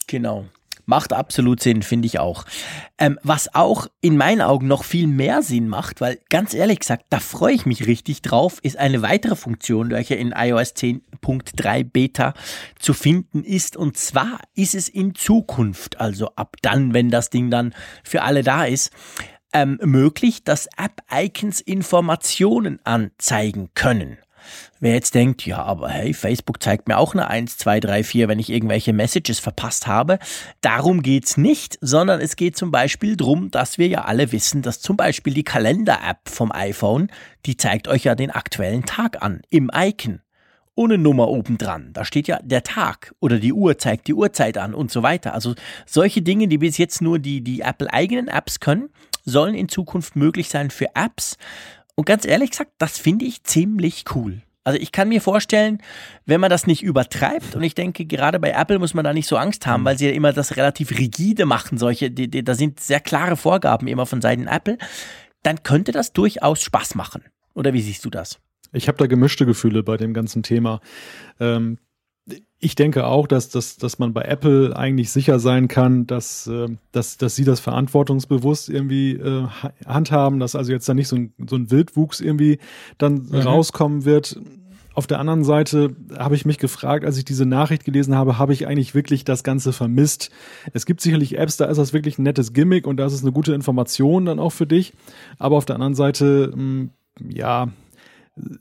Genau. Macht absolut Sinn, finde ich auch. Ähm, was auch in meinen Augen noch viel mehr Sinn macht, weil ganz ehrlich gesagt, da freue ich mich richtig drauf, ist eine weitere Funktion, welche in iOS 10.3 Beta zu finden ist. Und zwar ist es in Zukunft, also ab dann, wenn das Ding dann für alle da ist, ähm, möglich, dass App-Icons Informationen anzeigen können. Wer jetzt denkt, ja, aber hey, Facebook zeigt mir auch eine 1, 2, 3, 4, wenn ich irgendwelche Messages verpasst habe. Darum geht's nicht, sondern es geht zum Beispiel darum, dass wir ja alle wissen, dass zum Beispiel die Kalender-App vom iPhone, die zeigt euch ja den aktuellen Tag an, im Icon. Ohne Nummer obendran. Da steht ja der Tag oder die Uhr zeigt die Uhrzeit an und so weiter. Also solche Dinge, die bis jetzt nur die, die Apple-eigenen Apps können, sollen in Zukunft möglich sein für Apps. Und ganz ehrlich gesagt, das finde ich ziemlich cool. Also ich kann mir vorstellen, wenn man das nicht übertreibt, und ich denke, gerade bei Apple muss man da nicht so Angst haben, mhm. weil sie ja immer das relativ rigide machen, solche, die, die, da sind sehr klare Vorgaben immer von Seiten Apple, dann könnte das durchaus Spaß machen. Oder wie siehst du das? Ich habe da gemischte Gefühle bei dem ganzen Thema. Ähm, ich denke auch, dass, dass, dass man bei Apple eigentlich sicher sein kann, dass, äh, dass, dass sie das verantwortungsbewusst irgendwie äh, handhaben, dass also jetzt da nicht so ein, so ein Wildwuchs irgendwie dann mhm. rauskommen wird. Auf der anderen Seite habe ich mich gefragt, als ich diese Nachricht gelesen habe, habe ich eigentlich wirklich das Ganze vermisst? Es gibt sicherlich Apps, da ist das wirklich ein nettes Gimmick und da ist es eine gute Information dann auch für dich. Aber auf der anderen Seite, mh, hm, ja,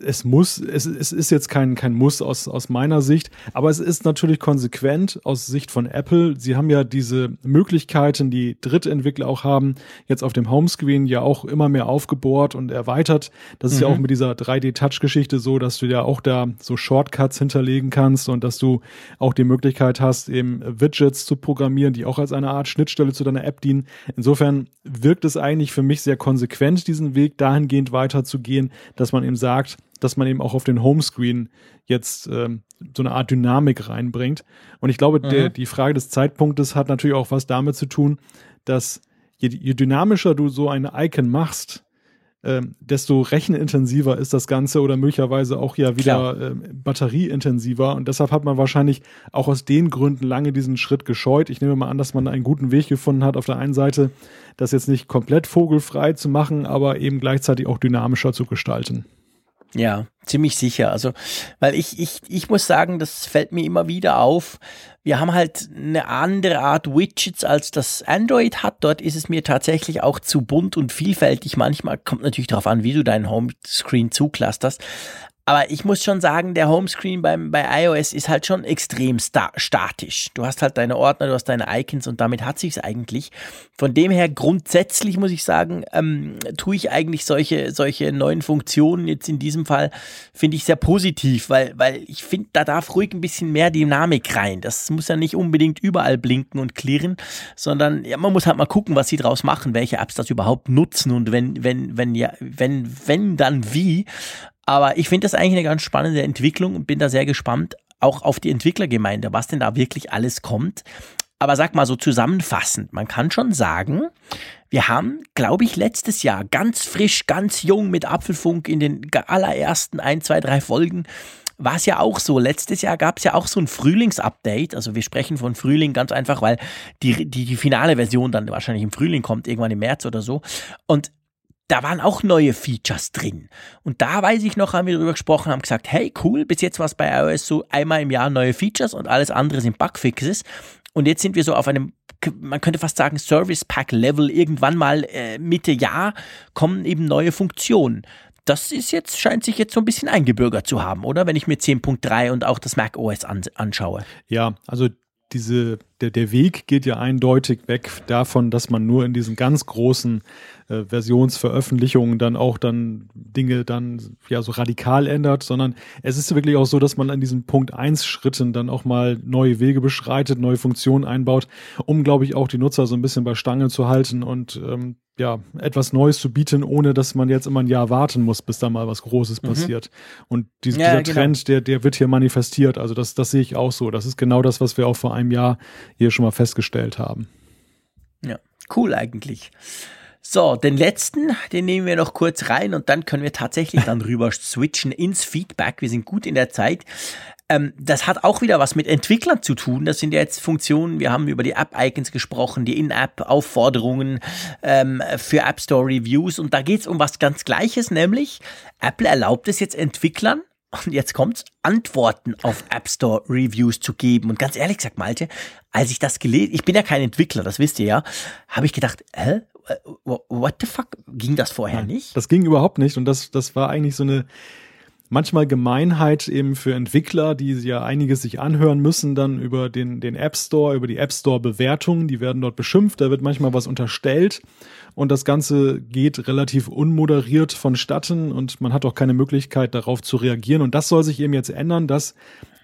es muss, es, es ist jetzt kein, kein Muss aus, aus meiner Sicht, aber es ist natürlich konsequent aus Sicht von Apple. Sie haben ja diese Möglichkeiten, die Drittentwickler auch haben, jetzt auf dem Homescreen ja auch immer mehr aufgebohrt und erweitert. Das ist mhm. ja auch mit dieser 3D-Touch-Geschichte so, dass du ja auch da so Shortcuts hinterlegen kannst und dass du auch die Möglichkeit hast, eben Widgets zu programmieren, die auch als eine Art Schnittstelle zu deiner App dienen. Insofern wirkt es eigentlich für mich sehr konsequent, diesen Weg dahingehend weiterzugehen, dass man eben sagt, dass man eben auch auf den Homescreen jetzt ähm, so eine Art Dynamik reinbringt. Und ich glaube, mhm. der, die Frage des Zeitpunktes hat natürlich auch was damit zu tun, dass je, je dynamischer du so ein Icon machst, ähm, desto rechenintensiver ist das Ganze oder möglicherweise auch ja wieder ähm, batterieintensiver. Und deshalb hat man wahrscheinlich auch aus den Gründen lange diesen Schritt gescheut. Ich nehme mal an, dass man einen guten Weg gefunden hat, auf der einen Seite das jetzt nicht komplett vogelfrei zu machen, aber eben gleichzeitig auch dynamischer zu gestalten. Ja, ziemlich sicher. Also, weil ich, ich, ich muss sagen, das fällt mir immer wieder auf. Wir haben halt eine andere Art Widgets, als das Android hat. Dort ist es mir tatsächlich auch zu bunt und vielfältig. Manchmal kommt natürlich darauf an, wie du deinen Homescreen zuklusterst. Aber ich muss schon sagen, der Homescreen beim, bei iOS ist halt schon extrem sta statisch. Du hast halt deine Ordner, du hast deine Icons und damit hat sich's eigentlich. Von dem her grundsätzlich muss ich sagen, ähm, tue ich eigentlich solche, solche neuen Funktionen jetzt in diesem Fall, finde ich sehr positiv, weil, weil ich finde, da darf ruhig ein bisschen mehr Dynamik rein. Das muss ja nicht unbedingt überall blinken und klirren, sondern ja, man muss halt mal gucken, was sie draus machen, welche Apps das überhaupt nutzen und wenn, wenn, wenn, ja, wenn, wenn, dann wie. Aber ich finde das eigentlich eine ganz spannende Entwicklung und bin da sehr gespannt, auch auf die Entwicklergemeinde, was denn da wirklich alles kommt. Aber sag mal so zusammenfassend, man kann schon sagen, wir haben, glaube ich, letztes Jahr ganz frisch, ganz jung mit Apfelfunk in den allerersten ein, zwei, drei Folgen war es ja auch so. Letztes Jahr gab es ja auch so ein Frühlingsupdate. Also wir sprechen von Frühling ganz einfach, weil die, die, die finale Version dann wahrscheinlich im Frühling kommt, irgendwann im März oder so. Und da waren auch neue Features drin. Und da weiß ich noch, haben wir darüber gesprochen, haben gesagt, hey, cool, bis jetzt war es bei iOS so einmal im Jahr neue Features und alles andere sind Bugfixes. Und jetzt sind wir so auf einem, man könnte fast sagen, Service Pack Level. Irgendwann mal äh, Mitte Jahr kommen eben neue Funktionen. Das ist jetzt, scheint sich jetzt so ein bisschen eingebürgert zu haben, oder? Wenn ich mir 10.3 und auch das Mac OS an, anschaue. Ja, also diese, der, der Weg geht ja eindeutig weg davon, dass man nur in diesen ganz großen äh, Versionsveröffentlichungen dann auch dann Dinge dann ja so radikal ändert, sondern es ist wirklich auch so, dass man an diesen Punkt 1 Schritten dann auch mal neue Wege beschreitet, neue Funktionen einbaut, um glaube ich auch die Nutzer so ein bisschen bei Stange zu halten und ähm, ja, etwas Neues zu bieten, ohne dass man jetzt immer ein Jahr warten muss, bis da mal was Großes mhm. passiert. Und dies, ja, dieser genau. Trend, der, der wird hier manifestiert. Also das, das sehe ich auch so. Das ist genau das, was wir auch vor einem Jahr hier schon mal festgestellt haben. Ja, cool eigentlich. So, den letzten, den nehmen wir noch kurz rein und dann können wir tatsächlich dann rüber switchen ins Feedback. Wir sind gut in der Zeit. Ähm, das hat auch wieder was mit Entwicklern zu tun. Das sind ja jetzt Funktionen. Wir haben über die App-Icons gesprochen, die In-App-Aufforderungen ähm, für App Store Reviews. Und da geht es um was ganz Gleiches, nämlich Apple erlaubt es jetzt Entwicklern, und jetzt kommt's, Antworten auf App Store Reviews zu geben. Und ganz ehrlich gesagt, Malte, als ich das gelesen, ich bin ja kein Entwickler, das wisst ihr ja, habe ich gedacht, hä? What the fuck? Ging das vorher nicht? Das ging überhaupt nicht. Und das, das war eigentlich so eine, manchmal Gemeinheit eben für Entwickler, die ja einiges sich anhören müssen, dann über den, den App Store, über die App Store Bewertungen, die werden dort beschimpft, da wird manchmal was unterstellt und das Ganze geht relativ unmoderiert vonstatten und man hat auch keine Möglichkeit darauf zu reagieren und das soll sich eben jetzt ändern, dass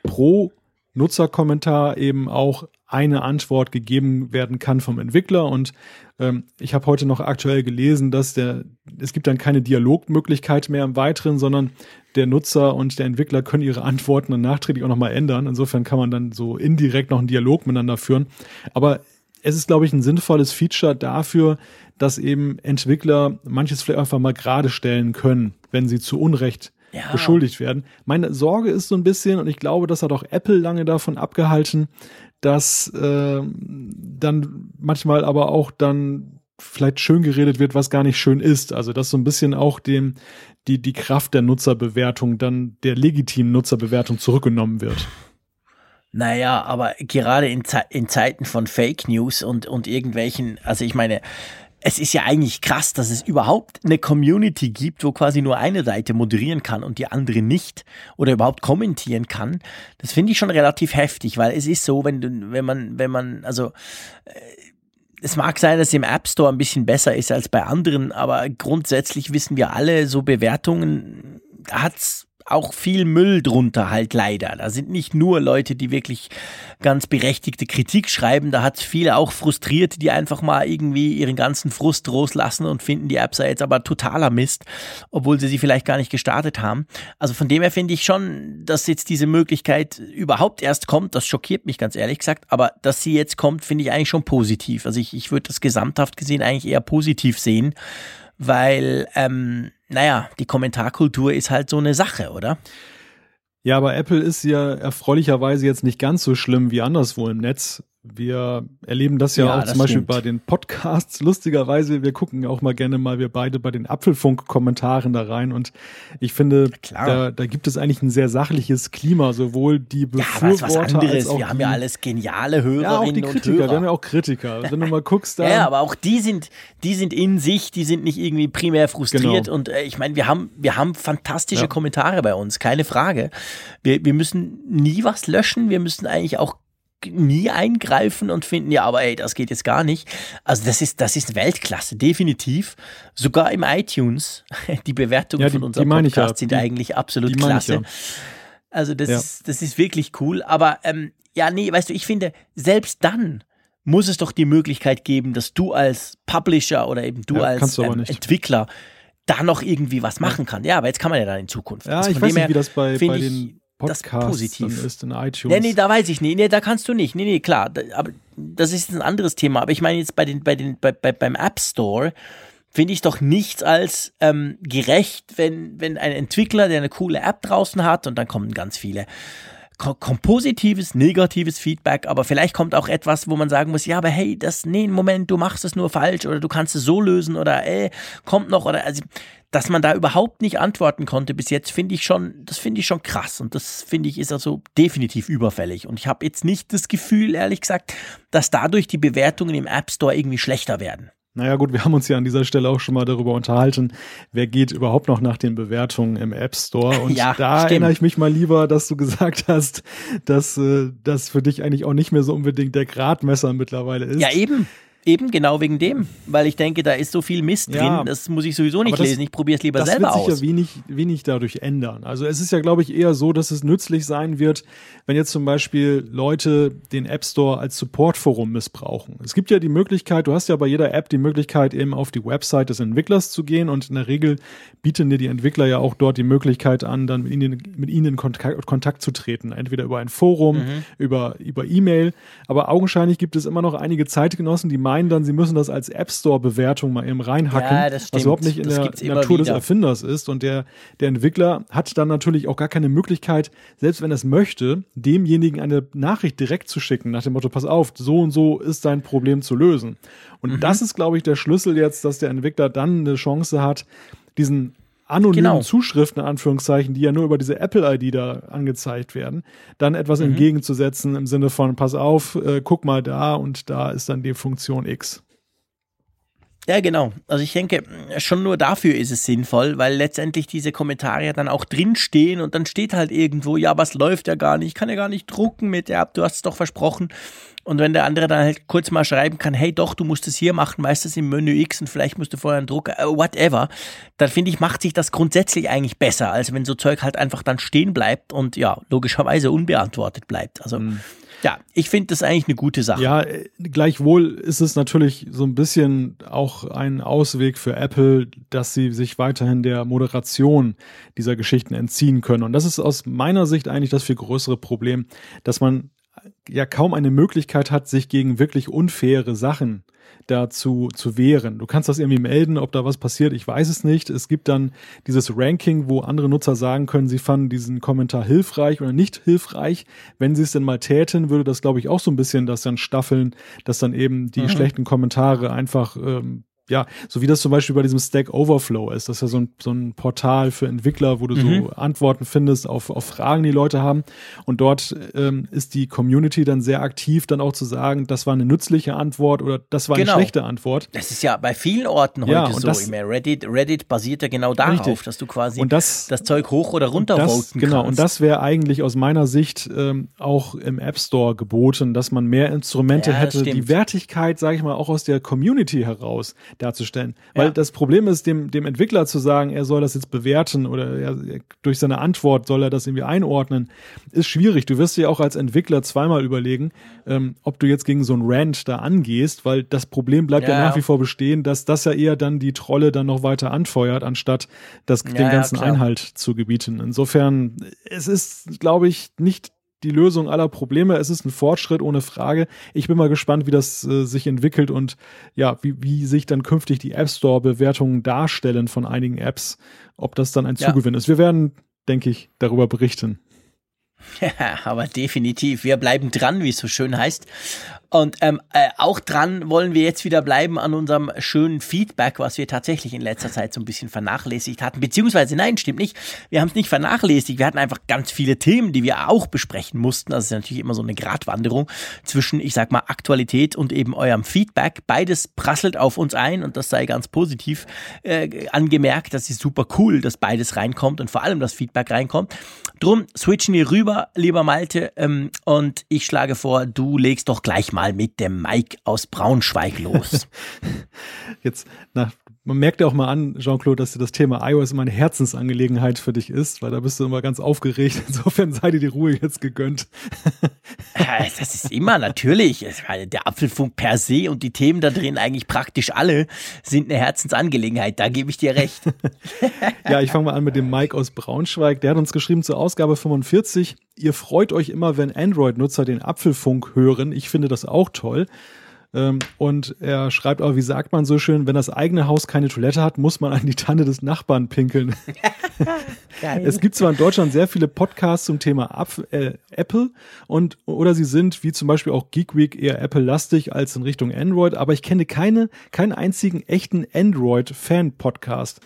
pro Nutzerkommentar eben auch eine Antwort gegeben werden kann vom Entwickler. Und ähm, ich habe heute noch aktuell gelesen, dass der, es gibt dann keine Dialogmöglichkeit mehr im Weiteren, sondern der Nutzer und der Entwickler können ihre Antworten dann nachträglich auch nochmal ändern. Insofern kann man dann so indirekt noch einen Dialog miteinander führen. Aber es ist, glaube ich, ein sinnvolles Feature dafür, dass eben Entwickler manches vielleicht einfach mal gerade stellen können, wenn sie zu Unrecht ja. beschuldigt werden. Meine Sorge ist so ein bisschen, und ich glaube, das hat auch Apple lange davon abgehalten, dass äh, dann manchmal aber auch dann vielleicht schön geredet wird, was gar nicht schön ist. Also dass so ein bisschen auch dem die die Kraft der Nutzerbewertung dann der legitimen Nutzerbewertung zurückgenommen wird. Naja, aber gerade in, Ze in Zeiten von Fake News und, und irgendwelchen, also ich meine, es ist ja eigentlich krass, dass es überhaupt eine Community gibt, wo quasi nur eine Seite moderieren kann und die andere nicht oder überhaupt kommentieren kann. Das finde ich schon relativ heftig, weil es ist so, wenn wenn man, wenn man, also äh, es mag sein, dass es im App Store ein bisschen besser ist als bei anderen, aber grundsätzlich wissen wir alle, so Bewertungen hat's auch viel Müll drunter halt leider. Da sind nicht nur Leute, die wirklich ganz berechtigte Kritik schreiben, da hat es viele auch Frustrierte, die einfach mal irgendwie ihren ganzen Frust loslassen und finden, die App sei jetzt aber totaler Mist, obwohl sie sie vielleicht gar nicht gestartet haben. Also von dem her finde ich schon, dass jetzt diese Möglichkeit überhaupt erst kommt, das schockiert mich ganz ehrlich gesagt, aber dass sie jetzt kommt, finde ich eigentlich schon positiv. Also ich, ich würde das gesamthaft gesehen eigentlich eher positiv sehen weil, ähm, naja, die Kommentarkultur ist halt so eine Sache, oder? Ja, aber Apple ist ja erfreulicherweise jetzt nicht ganz so schlimm wie anderswo im Netz. Wir erleben das ja, ja auch das zum Beispiel stimmt. bei den Podcasts. Lustigerweise, wir gucken auch mal gerne mal wir beide bei den Apfelfunk-Kommentaren da rein und ich finde, da, da gibt es eigentlich ein sehr sachliches Klima, sowohl die Befürworter ja, was anderes. als auch Wir haben ja alles geniale Hörerinnen ja, auch die Kritiker. Wir haben ja auch Kritiker. Wenn du mal guckst, da ja, aber auch die sind, die sind in sich, die sind nicht irgendwie primär frustriert genau. und äh, ich meine, wir haben, wir haben fantastische ja. Kommentare bei uns, keine Frage. Wir, wir müssen nie was löschen, wir müssen eigentlich auch nie eingreifen und finden, ja, aber ey, das geht jetzt gar nicht. Also das ist, das ist Weltklasse, definitiv. Sogar im iTunes, die Bewertungen ja, die, von unserem Podcast ja. sind die, eigentlich absolut klasse. Ja. Also das, ist, das ist wirklich cool. Aber ähm, ja, nee, weißt du, ich finde, selbst dann muss es doch die Möglichkeit geben, dass du als Publisher oder eben du als ähm, Entwickler da noch irgendwie was machen kannst. Ja, aber jetzt kann man ja dann in Zukunft. Ja, also ich weiß nicht, wie das bei, bei den Podcast positiv. ist in iTunes. Nee, nee, da weiß ich nicht. Nee, da kannst du nicht. Nee, nee, klar. Da, aber das ist ein anderes Thema. Aber ich meine jetzt bei den, bei den, bei, bei, beim App Store finde ich doch nichts als ähm, gerecht, wenn, wenn ein Entwickler, der eine coole App draußen hat und dann kommen ganz viele kommt positives, negatives Feedback, aber vielleicht kommt auch etwas, wo man sagen muss, ja, aber hey, das, nee, Moment, du machst es nur falsch oder du kannst es so lösen oder ey, kommt noch oder also dass man da überhaupt nicht antworten konnte bis jetzt, finde ich schon, das finde ich schon krass und das finde ich ist also definitiv überfällig und ich habe jetzt nicht das Gefühl, ehrlich gesagt, dass dadurch die Bewertungen im App Store irgendwie schlechter werden. Naja gut, wir haben uns ja an dieser Stelle auch schon mal darüber unterhalten, wer geht überhaupt noch nach den Bewertungen im App Store. Und ja, da stimmt. erinnere ich mich mal lieber, dass du gesagt hast, dass äh, das für dich eigentlich auch nicht mehr so unbedingt der Gradmesser mittlerweile ist. Ja, eben. Eben genau wegen dem, weil ich denke, da ist so viel Mist ja, drin, das muss ich sowieso nicht das, lesen. Ich probiere es lieber selber aus. Das wird sich ja wenig, wenig dadurch ändern. Also es ist ja, glaube ich, eher so, dass es nützlich sein wird, wenn jetzt zum Beispiel Leute den App Store als Supportforum missbrauchen. Es gibt ja die Möglichkeit, du hast ja bei jeder App die Möglichkeit, eben auf die Website des Entwicklers zu gehen und in der Regel bieten dir die Entwickler ja auch dort die Möglichkeit an, dann mit ihnen, mit ihnen in Kontakt, Kontakt zu treten. Entweder über ein Forum, mhm. über, über E-Mail. Aber augenscheinlich gibt es immer noch einige Zeitgenossen, die meinen, meinen dann, sie müssen das als App Store-Bewertung mal eben reinhacken, ja, was überhaupt nicht in das der Natur des Erfinders ist. Und der, der Entwickler hat dann natürlich auch gar keine Möglichkeit, selbst wenn er es möchte, demjenigen eine Nachricht direkt zu schicken, nach dem Motto, pass auf, so und so ist dein Problem zu lösen. Und mhm. das ist, glaube ich, der Schlüssel jetzt, dass der Entwickler dann eine Chance hat, diesen anonymen genau. Zuschriften, in Anführungszeichen, die ja nur über diese Apple-ID da angezeigt werden, dann etwas mhm. entgegenzusetzen im Sinne von, pass auf, äh, guck mal da und da ist dann die Funktion X. Ja, genau. Also ich denke, schon nur dafür ist es sinnvoll, weil letztendlich diese Kommentare dann auch drinstehen und dann steht halt irgendwo, ja, was läuft ja gar nicht, ich kann ja gar nicht drucken mit der App, du hast es doch versprochen. Und wenn der andere dann halt kurz mal schreiben kann, hey doch, du musst es hier machen, meistens im Menü X und vielleicht musst du vorher einen Drucker, uh, whatever, dann finde ich, macht sich das grundsätzlich eigentlich besser, als wenn so Zeug halt einfach dann stehen bleibt und ja, logischerweise unbeantwortet bleibt. Also mhm. Ja, ich finde das eigentlich eine gute Sache. Ja, gleichwohl ist es natürlich so ein bisschen auch ein Ausweg für Apple, dass sie sich weiterhin der Moderation dieser Geschichten entziehen können. Und das ist aus meiner Sicht eigentlich das viel größere Problem, dass man ja kaum eine Möglichkeit hat, sich gegen wirklich unfaire Sachen dazu zu wehren. Du kannst das irgendwie melden, ob da was passiert, ich weiß es nicht. Es gibt dann dieses Ranking, wo andere Nutzer sagen können, sie fanden diesen Kommentar hilfreich oder nicht hilfreich. Wenn sie es denn mal täten, würde das, glaube ich, auch so ein bisschen das dann staffeln, dass dann eben die mhm. schlechten Kommentare einfach ähm, ja, so wie das zum Beispiel bei diesem Stack Overflow ist. Das ist ja so ein, so ein Portal für Entwickler, wo du mhm. so Antworten findest auf, auf Fragen, die Leute haben. Und dort ähm, ist die Community dann sehr aktiv, dann auch zu sagen, das war eine nützliche Antwort oder das war genau. eine schlechte Antwort. Das ist ja bei vielen Orten heute ja, so. Das, Reddit, Reddit basiert ja genau darauf, richtig. dass du quasi das, das, Zeug hoch oder runter das, voten Genau, kannst. und das wäre eigentlich aus meiner Sicht ähm, auch im App Store geboten, dass man mehr Instrumente ja, hätte, die Wertigkeit, sage ich mal, auch aus der Community heraus darzustellen. Weil ja. das Problem ist, dem, dem Entwickler zu sagen, er soll das jetzt bewerten oder er, durch seine Antwort soll er das irgendwie einordnen, ist schwierig. Du wirst dir auch als Entwickler zweimal überlegen, ähm, ob du jetzt gegen so ein Rant da angehst, weil das Problem bleibt ja, ja nach wie vor bestehen, dass das ja eher dann die Trolle dann noch weiter anfeuert, anstatt das, ja, den ganzen Einhalt zu gebieten. Insofern, es ist, glaube ich, nicht die Lösung aller Probleme. Es ist ein Fortschritt ohne Frage. Ich bin mal gespannt, wie das äh, sich entwickelt und ja, wie, wie sich dann künftig die App Store Bewertungen darstellen von einigen Apps, ob das dann ein Zugewinn ja. ist. Wir werden, denke ich, darüber berichten. Ja, aber definitiv. Wir bleiben dran, wie es so schön heißt. Und ähm, äh, auch dran wollen wir jetzt wieder bleiben an unserem schönen Feedback, was wir tatsächlich in letzter Zeit so ein bisschen vernachlässigt hatten. Beziehungsweise, nein, stimmt nicht. Wir haben es nicht vernachlässigt. Wir hatten einfach ganz viele Themen, die wir auch besprechen mussten. Das ist natürlich immer so eine Gratwanderung zwischen, ich sag mal, Aktualität und eben eurem Feedback. Beides prasselt auf uns ein und das sei ganz positiv äh, angemerkt. Das ist super cool, dass beides reinkommt und vor allem das Feedback reinkommt. Drum switchen wir rüber, lieber Malte, ähm, und ich schlage vor, du legst doch gleich mal mit dem Mike aus Braunschweig los. Jetzt nach man merkt ja auch mal an, Jean-Claude, dass dir das Thema iOS immer eine Herzensangelegenheit für dich ist, weil da bist du immer ganz aufgeregt. Insofern sei dir die Ruhe jetzt gegönnt. das ist immer natürlich. Der Apfelfunk per se und die Themen da drin eigentlich praktisch alle sind eine Herzensangelegenheit. Da gebe ich dir recht. ja, ich fange mal an mit dem Mike aus Braunschweig. Der hat uns geschrieben zur Ausgabe 45. Ihr freut euch immer, wenn Android-Nutzer den Apfelfunk hören. Ich finde das auch toll. Ähm, und er schreibt auch, wie sagt man so schön, wenn das eigene Haus keine Toilette hat, muss man an die Tanne des Nachbarn pinkeln. es gibt zwar in Deutschland sehr viele Podcasts zum Thema äh, Apple und oder sie sind wie zum Beispiel auch Geek Week eher Apple-lastig als in Richtung Android, aber ich kenne keine, keinen einzigen echten Android-Fan-Podcast.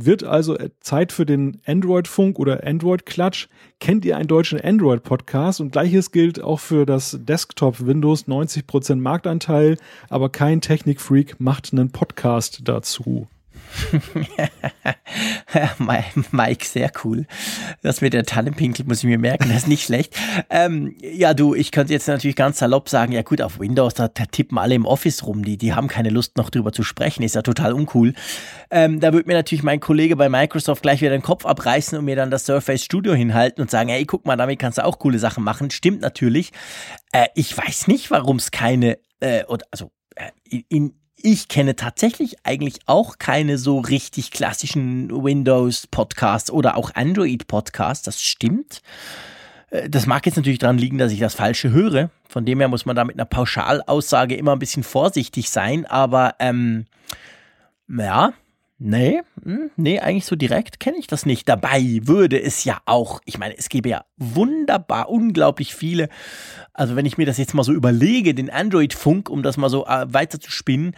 Wird also Zeit für den Android-Funk oder Android-Klatsch. Kennt ihr einen deutschen Android-Podcast? Und gleiches gilt auch für das Desktop-Windows. 90% Marktanteil, aber kein Technik-Freak macht einen Podcast dazu. Mike, sehr cool. Das mit der Tannenpinkel muss ich mir merken, das ist nicht schlecht. Ähm, ja, du, ich könnte jetzt natürlich ganz salopp sagen, ja gut, auf Windows, da, da, tippen alle im Office rum, die, die haben keine Lust noch drüber zu sprechen, ist ja total uncool. Ähm, da würde mir natürlich mein Kollege bei Microsoft gleich wieder den Kopf abreißen und mir dann das Surface Studio hinhalten und sagen, hey, guck mal, damit kannst du auch coole Sachen machen. Stimmt natürlich. Äh, ich weiß nicht, warum es keine, äh, oder, also, äh, in, ich kenne tatsächlich eigentlich auch keine so richtig klassischen Windows-Podcasts oder auch Android-Podcasts. Das stimmt. Äh, das mag jetzt natürlich daran liegen, dass ich das Falsche höre. Von dem her muss man da mit einer Pauschalaussage immer ein bisschen vorsichtig sein. Aber ähm, ja, Nee, hm, nee, eigentlich so direkt kenne ich das nicht. Dabei würde es ja auch, ich meine, es gäbe ja wunderbar, unglaublich viele, also wenn ich mir das jetzt mal so überlege, den Android-Funk, um das mal so äh, weiter zu spinnen,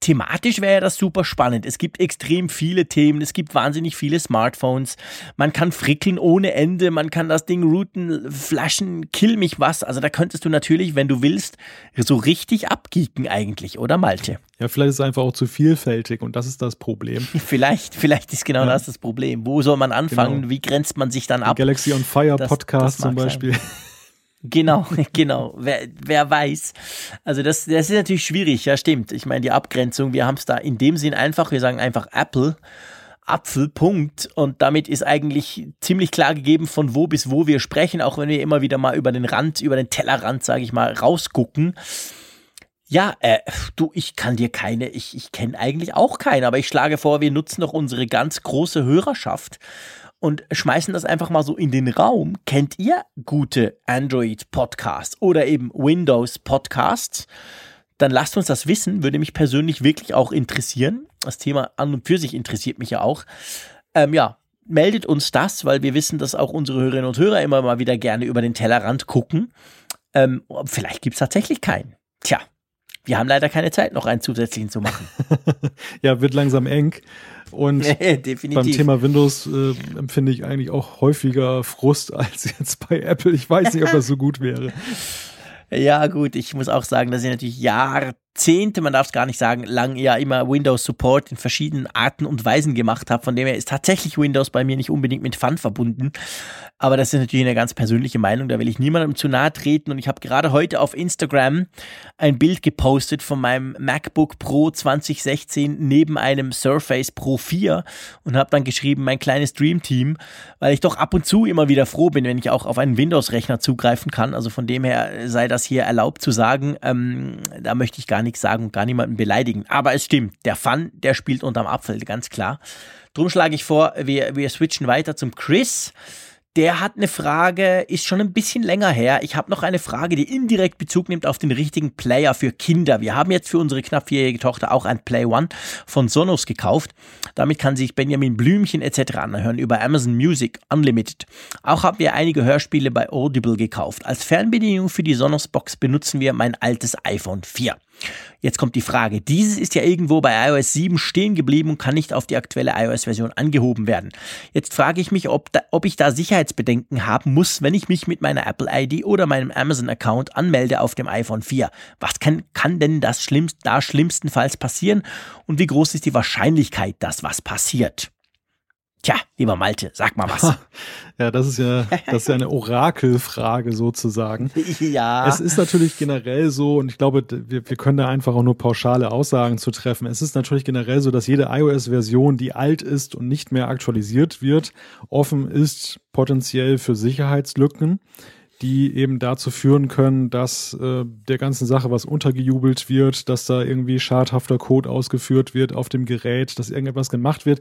thematisch wäre das super spannend. Es gibt extrem viele Themen, es gibt wahnsinnig viele Smartphones. Man kann frickeln ohne Ende, man kann das Ding routen, flashen, kill mich was. Also da könntest du natürlich, wenn du willst, so richtig abgeeken eigentlich, oder Malte? Ja, vielleicht ist es einfach auch zu vielfältig und das ist das Problem. Vielleicht, vielleicht ist genau ja. das das Problem. Wo soll man anfangen? Genau. Wie grenzt man sich dann ab? Galaxy on Fire das, Podcast das zum Beispiel. Sein. Genau, genau. Wer, wer weiß. Also das, das ist natürlich schwierig, ja stimmt. Ich meine, die Abgrenzung, wir haben es da in dem Sinn einfach, wir sagen einfach Apple, Apfelpunkt und damit ist eigentlich ziemlich klar gegeben, von wo bis wo wir sprechen, auch wenn wir immer wieder mal über den Rand, über den Tellerrand, sage ich mal, rausgucken. Ja, äh, du, ich kann dir keine, ich, ich kenne eigentlich auch keine, aber ich schlage vor, wir nutzen doch unsere ganz große Hörerschaft und schmeißen das einfach mal so in den Raum. Kennt ihr gute Android-Podcasts oder eben Windows-Podcasts? Dann lasst uns das wissen, würde mich persönlich wirklich auch interessieren. Das Thema an und für sich interessiert mich ja auch. Ähm, ja, meldet uns das, weil wir wissen, dass auch unsere Hörerinnen und Hörer immer mal wieder gerne über den Tellerrand gucken. Ähm, vielleicht gibt es tatsächlich keinen. Tja, Wir haben leider keine Zeit, noch einen zusätzlichen zu machen. ja, wird langsam eng. Und beim Thema Windows äh, empfinde ich eigentlich auch häufiger Frust als jetzt bei Apple. Ich weiß nicht, ob das so gut wäre. Ja, gut, ich muss auch sagen, dass ich natürlich Jahrzehnte, man darf es gar nicht sagen, lang ja immer Windows Support in verschiedenen Arten und Weisen gemacht habe. Von dem her ist tatsächlich Windows bei mir nicht unbedingt mit Fun verbunden. Aber das ist natürlich eine ganz persönliche Meinung, da will ich niemandem zu nahe treten. Und ich habe gerade heute auf Instagram ein Bild gepostet von meinem MacBook Pro 2016 neben einem Surface Pro 4 und habe dann geschrieben, mein kleines Dream Team, weil ich doch ab und zu immer wieder froh bin, wenn ich auch auf einen Windows-Rechner zugreifen kann. Also von dem her sei das hier erlaubt zu sagen. Ähm, da möchte ich gar nichts sagen und gar niemanden beleidigen. Aber es stimmt, der Fun, der spielt unterm Apfel, ganz klar. Drum schlage ich vor, wir, wir switchen weiter zum Chris. Der hat eine Frage, ist schon ein bisschen länger her. Ich habe noch eine Frage, die indirekt Bezug nimmt auf den richtigen Player für Kinder. Wir haben jetzt für unsere knapp vierjährige Tochter auch ein Play One von Sonos gekauft. Damit kann sich Benjamin Blümchen etc. anhören über Amazon Music Unlimited. Auch haben wir einige Hörspiele bei Audible gekauft. Als Fernbedienung für die Sonos Box benutzen wir mein altes iPhone 4. Jetzt kommt die Frage. Dieses ist ja irgendwo bei iOS 7 stehen geblieben und kann nicht auf die aktuelle iOS-Version angehoben werden. Jetzt frage ich mich, ob, da, ob ich da Sicherheitsbedenken haben muss, wenn ich mich mit meiner Apple-ID oder meinem Amazon-Account anmelde auf dem iPhone 4. Was kann, kann denn das schlimmst, da schlimmstenfalls passieren und wie groß ist die Wahrscheinlichkeit, dass was passiert? Tja, lieber Malte, sag mal was. Ja, das ist ja, das ist ja eine Orakelfrage sozusagen. Ja. Es ist natürlich generell so, und ich glaube, wir, wir können da einfach auch nur pauschale Aussagen zu treffen. Es ist natürlich generell so, dass jede iOS-Version, die alt ist und nicht mehr aktualisiert wird, offen ist potenziell für Sicherheitslücken die eben dazu führen können, dass äh, der ganzen Sache was untergejubelt wird, dass da irgendwie schadhafter Code ausgeführt wird auf dem Gerät, dass irgendetwas gemacht wird.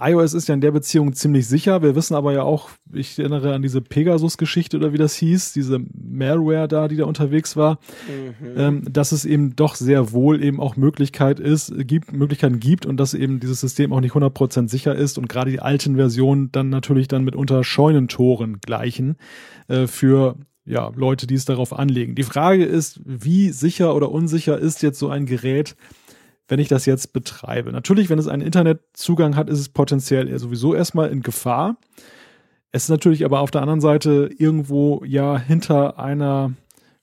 iOS ist ja in der Beziehung ziemlich sicher. Wir wissen aber ja auch, ich erinnere an diese Pegasus-Geschichte oder wie das hieß, diese Malware da, die da unterwegs war, mhm. ähm, dass es eben doch sehr wohl eben auch Möglichkeit ist, gibt, Möglichkeiten gibt und dass eben dieses System auch nicht 100% sicher ist und gerade die alten Versionen dann natürlich dann mitunter Scheunentoren gleichen äh, für ja, Leute, die es darauf anlegen. Die Frage ist, wie sicher oder unsicher ist jetzt so ein Gerät, wenn ich das jetzt betreibe? Natürlich, wenn es einen Internetzugang hat, ist es potenziell sowieso erstmal in Gefahr. Es ist natürlich aber auf der anderen Seite irgendwo ja hinter einer,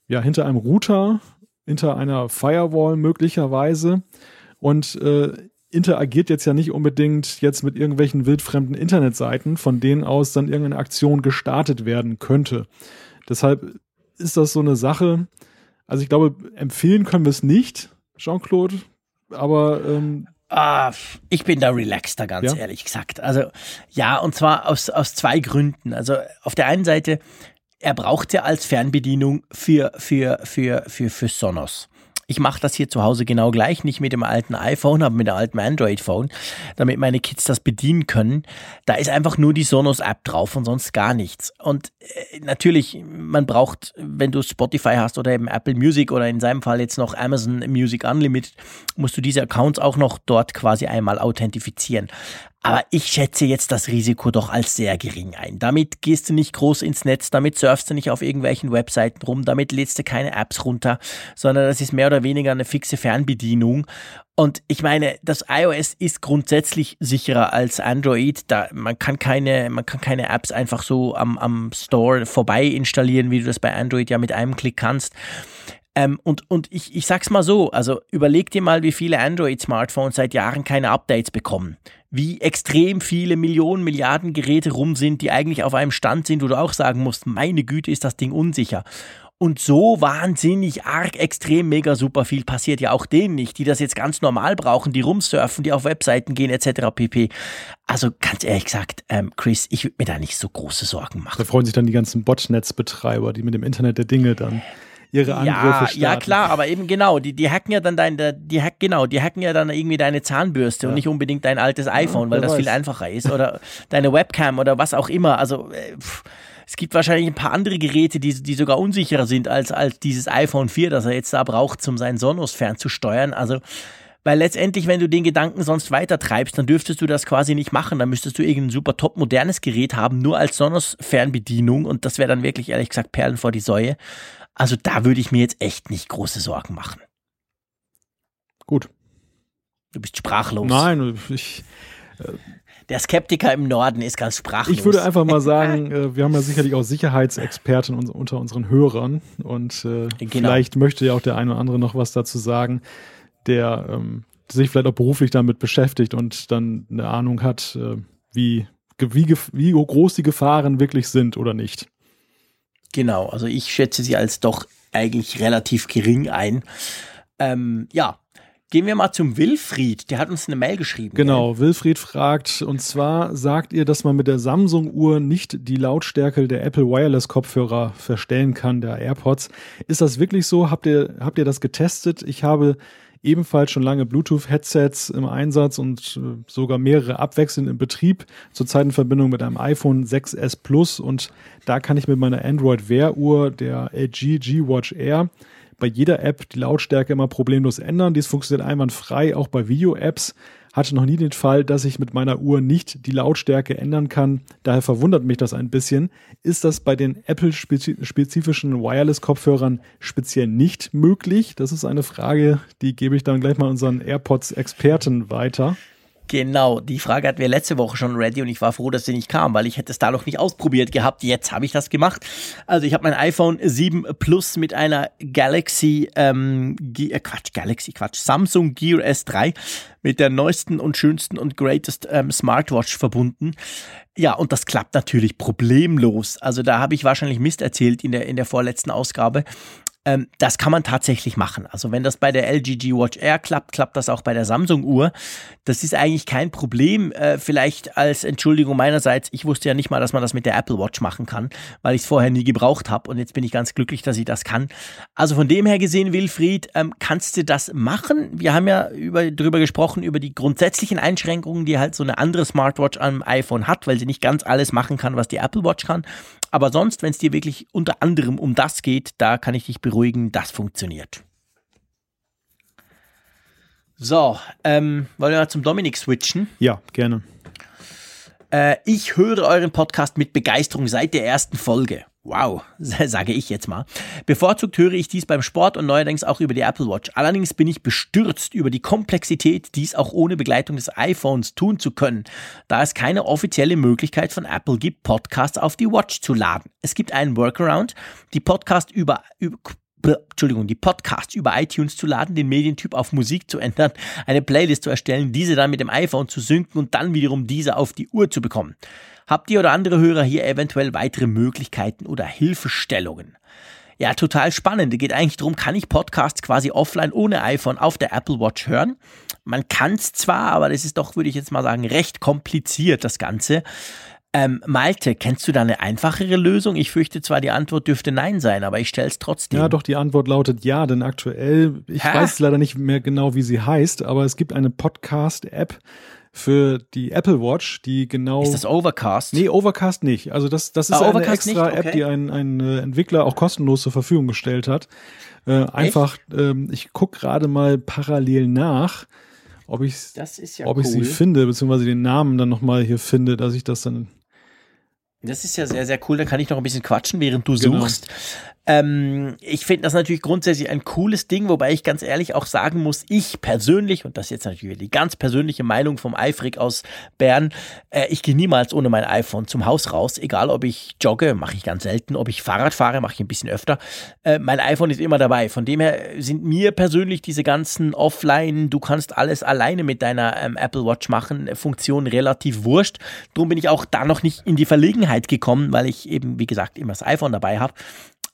ja, hinter einem Router, hinter einer Firewall möglicherweise und äh, interagiert jetzt ja nicht unbedingt jetzt mit irgendwelchen wildfremden Internetseiten, von denen aus dann irgendeine Aktion gestartet werden könnte. Deshalb ist das so eine Sache. Also ich glaube, empfehlen können wir es nicht, Jean-Claude, aber ähm, Ah, ich bin da relaxter, ganz ja? ehrlich gesagt. Also ja, und zwar aus, aus zwei Gründen. Also auf der einen Seite, er braucht ja als Fernbedienung für, für, für, für, für Sonos. Ich mache das hier zu Hause genau gleich, nicht mit dem alten iPhone, aber mit dem alten Android-Phone, damit meine Kids das bedienen können. Da ist einfach nur die Sonos-App drauf und sonst gar nichts. Und äh, natürlich, man braucht, wenn du Spotify hast oder eben Apple Music oder in seinem Fall jetzt noch Amazon Music Unlimited, musst du diese Accounts auch noch dort quasi einmal authentifizieren. Aber ich schätze jetzt das Risiko doch als sehr gering ein. Damit gehst du nicht groß ins Netz, damit surfst du nicht auf irgendwelchen Webseiten rum, damit lädst du keine Apps runter, sondern das ist mehr oder weniger eine fixe Fernbedienung. Und ich meine, das iOS ist grundsätzlich sicherer als Android. Da man kann keine, man kann keine Apps einfach so am, am Store vorbei installieren, wie du das bei Android ja mit einem Klick kannst. Ähm, und und ich, ich sag's mal so, also überleg dir mal, wie viele Android-Smartphones seit Jahren keine Updates bekommen. Wie extrem viele Millionen, Milliarden Geräte rum sind, die eigentlich auf einem Stand sind, wo du auch sagen musst, meine Güte, ist das Ding unsicher. Und so wahnsinnig arg, extrem, mega super viel passiert ja auch denen nicht, die das jetzt ganz normal brauchen, die rumsurfen, die auf Webseiten gehen etc. pp. Also ganz ehrlich gesagt, ähm, Chris, ich würde mir da nicht so große Sorgen machen. Da freuen sich dann die ganzen Botnetzbetreiber, die mit dem Internet der Dinge dann ihre Angriffe ja, starten. Ja, klar, aber eben genau, die, die hacken ja dann dein, die hack, genau, die hacken ja dann irgendwie deine Zahnbürste ja. und nicht unbedingt dein altes iPhone, ja, weil das weiß. viel einfacher ist oder deine Webcam oder was auch immer. Also äh, pff, es gibt wahrscheinlich ein paar andere Geräte, die, die sogar unsicherer sind als, als dieses iPhone 4, das er jetzt da braucht, um seinen Sonos fernzusteuern. Also weil letztendlich, wenn du den Gedanken sonst weiter treibst, dann dürftest du das quasi nicht machen. Dann müsstest du irgendein super top modernes Gerät haben, nur als Sonos-Fernbedienung und das wäre dann wirklich, ehrlich gesagt, Perlen vor die Säue. Also da würde ich mir jetzt echt nicht große Sorgen machen. gut. Du bist sprachlos. Nein, ich. Der Skeptiker im Norden ist ganz sprachlos. Ich würde einfach mal sagen, äh, wir haben ja sicherlich auch Sicherheitsexperten un unter unseren Hörern und äh, genau. vielleicht möchte ja auch der eine oder andere noch was dazu sagen, der ähm, sich vielleicht auch beruflich damit beschäftigt und dann eine Ahnung hat, äh, wie, wie, wie groß die Gefahren wirklich sind oder nicht. Genau, also ich schätze sie als doch eigentlich relativ gering ein. Ähm, ja, Gehen wir mal zum Wilfried, der hat uns eine Mail geschrieben. Genau, gell? Wilfried fragt, und zwar sagt ihr, dass man mit der Samsung-Uhr nicht die Lautstärke der Apple Wireless-Kopfhörer verstellen kann, der AirPods. Ist das wirklich so? Habt ihr, habt ihr das getestet? Ich habe ebenfalls schon lange Bluetooth-Headsets im Einsatz und äh, sogar mehrere abwechselnd im Betrieb, zurzeit in Verbindung mit einem iPhone 6S Plus und da kann ich mit meiner Android Wear Uhr, der LG G-Watch Air, bei jeder App die Lautstärke immer problemlos ändern. Dies funktioniert einwandfrei, auch bei Video-Apps. Hatte noch nie den Fall, dass ich mit meiner Uhr nicht die Lautstärke ändern kann. Daher verwundert mich das ein bisschen. Ist das bei den Apple-spezifischen Wireless-Kopfhörern speziell nicht möglich? Das ist eine Frage, die gebe ich dann gleich mal unseren AirPods-Experten weiter. Genau, die Frage hatten wir letzte Woche schon ready und ich war froh, dass sie nicht kam, weil ich hätte es da noch nicht ausprobiert gehabt. Jetzt habe ich das gemacht. Also ich habe mein iPhone 7 Plus mit einer Galaxy, ähm, G äh, Quatsch, Galaxy, Quatsch, Samsung Gear S3 mit der neuesten und schönsten und greatest ähm, Smartwatch verbunden. Ja, und das klappt natürlich problemlos. Also da habe ich wahrscheinlich Mist erzählt in der, in der vorletzten Ausgabe. Ähm, das kann man tatsächlich machen. Also wenn das bei der LG G Watch Air klappt, klappt das auch bei der Samsung Uhr. Das ist eigentlich kein Problem. Äh, vielleicht als Entschuldigung meinerseits, ich wusste ja nicht mal, dass man das mit der Apple Watch machen kann, weil ich es vorher nie gebraucht habe und jetzt bin ich ganz glücklich, dass ich das kann. Also von dem her gesehen, Wilfried, ähm, kannst du das machen? Wir haben ja über, darüber gesprochen, über die grundsätzlichen Einschränkungen, die halt so eine andere Smartwatch am iPhone hat, weil sie nicht ganz alles machen kann, was die Apple Watch kann. Aber sonst, wenn es dir wirklich unter anderem um das geht, da kann ich dich beruhigen, das funktioniert. So, ähm, wollen wir mal zum Dominik switchen? Ja, gerne. Äh, ich höre euren Podcast mit Begeisterung seit der ersten Folge. Wow, sage ich jetzt mal. Bevorzugt höre ich dies beim Sport und neuerdings auch über die Apple Watch. Allerdings bin ich bestürzt über die Komplexität, dies auch ohne Begleitung des iPhones tun zu können, da es keine offizielle Möglichkeit von Apple gibt, Podcasts auf die Watch zu laden. Es gibt einen Workaround, die Podcast über, über Entschuldigung, die Podcasts über iTunes zu laden, den Medientyp auf Musik zu ändern, eine Playlist zu erstellen, diese dann mit dem iPhone zu synken und dann wiederum diese auf die Uhr zu bekommen. Habt ihr oder andere Hörer hier eventuell weitere Möglichkeiten oder Hilfestellungen? Ja, total spannend. Es geht eigentlich darum, kann ich Podcasts quasi offline ohne iPhone auf der Apple Watch hören? Man kann es zwar, aber das ist doch, würde ich jetzt mal sagen, recht kompliziert, das Ganze. Ähm, Malte, kennst du da eine einfachere Lösung? Ich fürchte zwar, die Antwort dürfte Nein sein, aber ich stelle es trotzdem. Ja, doch, die Antwort lautet ja, denn aktuell, ich Hä? weiß leider nicht mehr genau, wie sie heißt, aber es gibt eine Podcast-App, für die Apple Watch, die genau. Ist das Overcast? Nee, Overcast nicht. Also das, das ist ah, eine extra okay. App, die ein, ein äh, Entwickler auch kostenlos zur Verfügung gestellt hat. Äh, einfach, ähm, ich gucke gerade mal parallel nach, ob ich, ja ob cool. ich sie finde, beziehungsweise den Namen dann nochmal hier finde, dass ich das dann das ist ja sehr, sehr cool. Da kann ich noch ein bisschen quatschen, während du genau. suchst. Ähm, ich finde das natürlich grundsätzlich ein cooles Ding, wobei ich ganz ehrlich auch sagen muss, ich persönlich, und das ist jetzt natürlich die ganz persönliche Meinung vom Eifrig aus Bern, äh, ich gehe niemals ohne mein iPhone zum Haus raus, egal ob ich jogge, mache ich ganz selten, ob ich Fahrrad fahre, mache ich ein bisschen öfter. Äh, mein iPhone ist immer dabei. Von dem her sind mir persönlich diese ganzen Offline, du kannst alles alleine mit deiner ähm, Apple Watch machen, Funktionen relativ wurscht. Darum bin ich auch da noch nicht in die Verlegenheit gekommen, weil ich eben, wie gesagt, immer das iPhone dabei habe.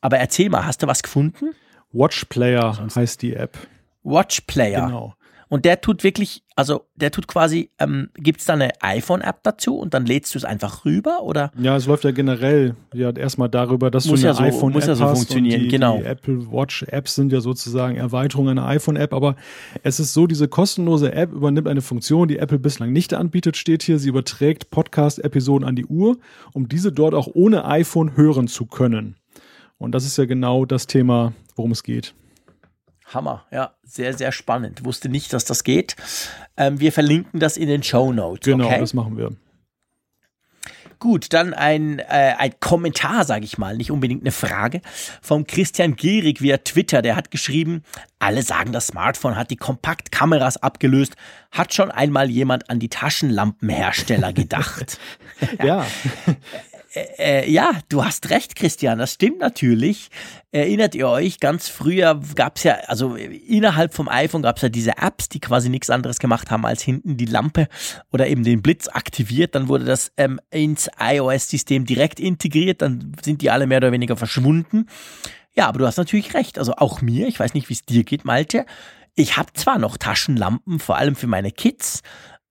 Aber erzähl mal, hast du was gefunden? Watch Player heißt die App. Watch Player. Genau. Und der tut wirklich, also der tut quasi, ähm, gibt es da eine iPhone-App dazu und dann lädst du es einfach rüber oder? Ja, es läuft ja generell ja erstmal darüber, dass muss du eine ja so, iPhone-App ja so hast funktionieren, die, genau. die Apple Watch-Apps sind ja sozusagen Erweiterungen einer iPhone-App, aber es ist so, diese kostenlose App übernimmt eine Funktion, die Apple bislang nicht anbietet, steht hier, sie überträgt Podcast-Episoden an die Uhr, um diese dort auch ohne iPhone hören zu können. Und das ist ja genau das Thema, worum es geht. Hammer, ja, sehr, sehr spannend. Wusste nicht, dass das geht. Ähm, wir verlinken das in den Show Notes. Genau, okay? das machen wir. Gut, dann ein, äh, ein Kommentar, sage ich mal, nicht unbedingt eine Frage, vom Christian Gierig via Twitter. Der hat geschrieben, alle sagen, das Smartphone hat die Kompaktkameras abgelöst. Hat schon einmal jemand an die Taschenlampenhersteller gedacht? ja. Äh, äh, ja, du hast recht, Christian, das stimmt natürlich. Erinnert ihr euch, ganz früher gab es ja, also innerhalb vom iPhone gab es ja diese Apps, die quasi nichts anderes gemacht haben, als hinten die Lampe oder eben den Blitz aktiviert. Dann wurde das ähm, ins iOS-System direkt integriert, dann sind die alle mehr oder weniger verschwunden. Ja, aber du hast natürlich recht. Also auch mir, ich weiß nicht, wie es dir geht, Malte. Ich habe zwar noch Taschenlampen, vor allem für meine Kids,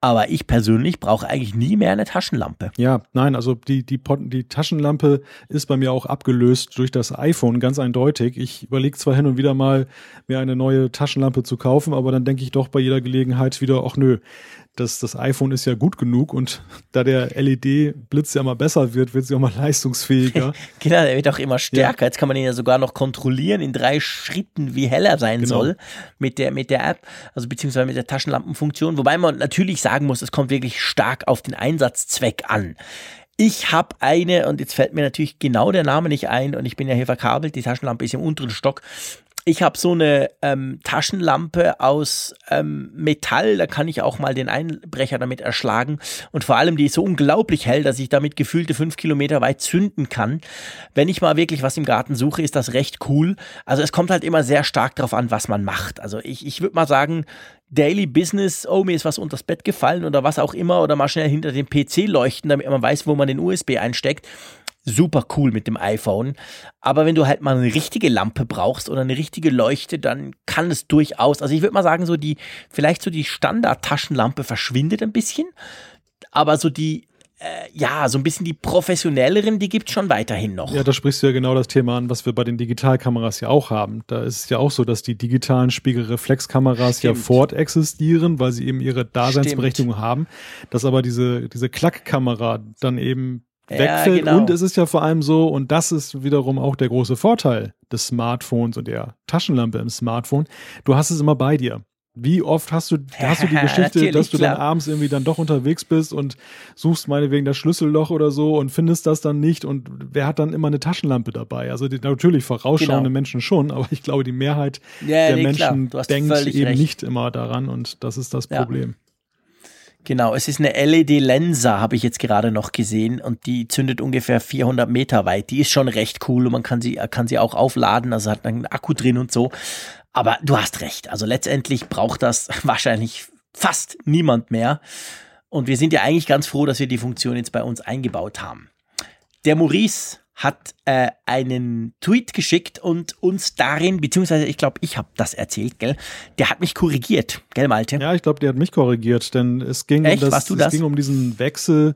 aber ich persönlich brauche eigentlich nie mehr eine Taschenlampe. Ja, nein, also die, die, die Taschenlampe ist bei mir auch abgelöst durch das iPhone, ganz eindeutig. Ich überlege zwar hin und wieder mal, mir eine neue Taschenlampe zu kaufen, aber dann denke ich doch bei jeder Gelegenheit wieder, ach nö, das, das iPhone ist ja gut genug und da der LED-Blitz ja immer besser wird, wird sie auch mal leistungsfähiger. genau, der wird auch immer stärker. Ja. Jetzt kann man ihn ja sogar noch kontrollieren in drei Schritten, wie hell er sein genau. soll mit der, mit der App, also beziehungsweise mit der Taschenlampenfunktion. Wobei man natürlich sagen muss, es kommt wirklich stark auf den Einsatzzweck an. Ich habe eine, und jetzt fällt mir natürlich genau der Name nicht ein, und ich bin ja hier verkabelt, die Taschenlampe ist im unteren Stock ich habe so eine ähm, Taschenlampe aus ähm, Metall, da kann ich auch mal den Einbrecher damit erschlagen. Und vor allem, die ist so unglaublich hell, dass ich damit gefühlte fünf Kilometer weit zünden kann. Wenn ich mal wirklich was im Garten suche, ist das recht cool. Also es kommt halt immer sehr stark darauf an, was man macht. Also ich, ich würde mal sagen, Daily Business, oh, mir ist was unters Bett gefallen oder was auch immer, oder mal schnell hinter dem PC leuchten, damit man weiß, wo man den USB einsteckt super cool mit dem iPhone. Aber wenn du halt mal eine richtige Lampe brauchst oder eine richtige Leuchte, dann kann es durchaus, also ich würde mal sagen, so die, vielleicht so die Standard-Taschenlampe verschwindet ein bisschen. Aber so die, äh, ja, so ein bisschen die professionelleren, die gibt es schon weiterhin noch. Ja, da sprichst du ja genau das Thema an, was wir bei den Digitalkameras ja auch haben. Da ist es ja auch so, dass die digitalen Spiegelreflexkameras ja fort existieren, weil sie eben ihre Daseinsberechtigung Stimmt. haben. Dass aber diese, diese Klackkamera dann eben wegfällt. Genau. Und es ist ja vor allem so, und das ist wiederum auch der große Vorteil des Smartphones und der Taschenlampe im Smartphone, du hast es immer bei dir. Wie oft hast du, hast du die Geschichte, dass du dann abends irgendwie dann doch unterwegs bist und suchst meinetwegen das Schlüsselloch oder so und findest das dann nicht und wer hat dann immer eine Taschenlampe dabei? Also die, natürlich vorausschauende genau. Menschen schon, aber ich glaube, die Mehrheit ja, der nee, Menschen denkt eben recht. nicht immer daran und das ist das Problem. Ja. Genau, es ist eine LED-Lensa, habe ich jetzt gerade noch gesehen und die zündet ungefähr 400 Meter weit. Die ist schon recht cool und man kann sie, kann sie auch aufladen, also hat einen Akku drin und so. Aber du hast recht, also letztendlich braucht das wahrscheinlich fast niemand mehr. Und wir sind ja eigentlich ganz froh, dass wir die Funktion jetzt bei uns eingebaut haben. Der Maurice hat äh, einen Tweet geschickt und uns darin, beziehungsweise ich glaube, ich habe das erzählt, gell? Der hat mich korrigiert, gell, Malte? Ja, ich glaube, der hat mich korrigiert, denn es ging, Echt? Um, das, es das? ging um diesen Wechsel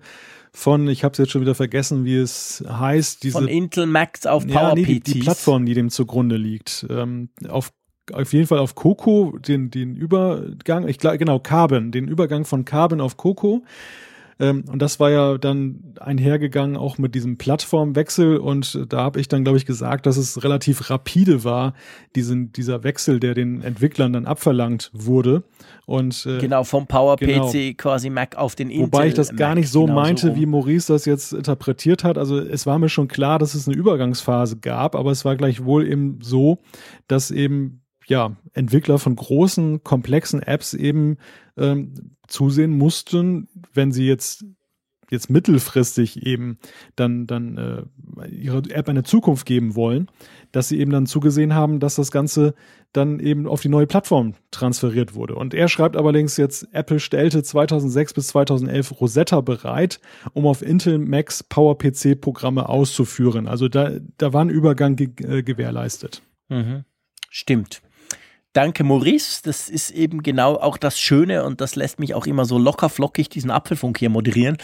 von, ich habe es jetzt schon wieder vergessen, wie es heißt. Diese, von Intel Max auf PowerPC. Ja, nee, die, die, Plattform, die dem zugrunde liegt. Ähm, auf auf jeden Fall auf Coco den, den Übergang, ich glaube, genau, Carbon, den Übergang von Carbon auf Coco. Ähm, und das war ja dann einhergegangen auch mit diesem Plattformwechsel. Und da habe ich dann, glaube ich, gesagt, dass es relativ rapide war, diesen, dieser Wechsel, der den Entwicklern dann abverlangt wurde. Und, äh, genau, vom PowerPC genau. quasi Mac auf den Intel. Wobei ich das gar nicht so meinte, so wie Maurice das jetzt interpretiert hat. Also es war mir schon klar, dass es eine Übergangsphase gab, aber es war gleichwohl eben so, dass eben ja, Entwickler von großen, komplexen Apps eben ähm, zusehen mussten, wenn sie jetzt jetzt mittelfristig eben dann dann äh, ihre App eine Zukunft geben wollen, dass sie eben dann zugesehen haben, dass das Ganze dann eben auf die neue Plattform transferiert wurde. Und er schreibt allerdings jetzt, Apple stellte 2006 bis 2011 Rosetta bereit, um auf Intel Max PowerPC Programme auszuführen. Also da da war ein Übergang ge äh, gewährleistet. Mhm. Stimmt. Danke, Maurice. Das ist eben genau auch das Schöne und das lässt mich auch immer so locker flockig diesen Apfelfunk hier moderieren,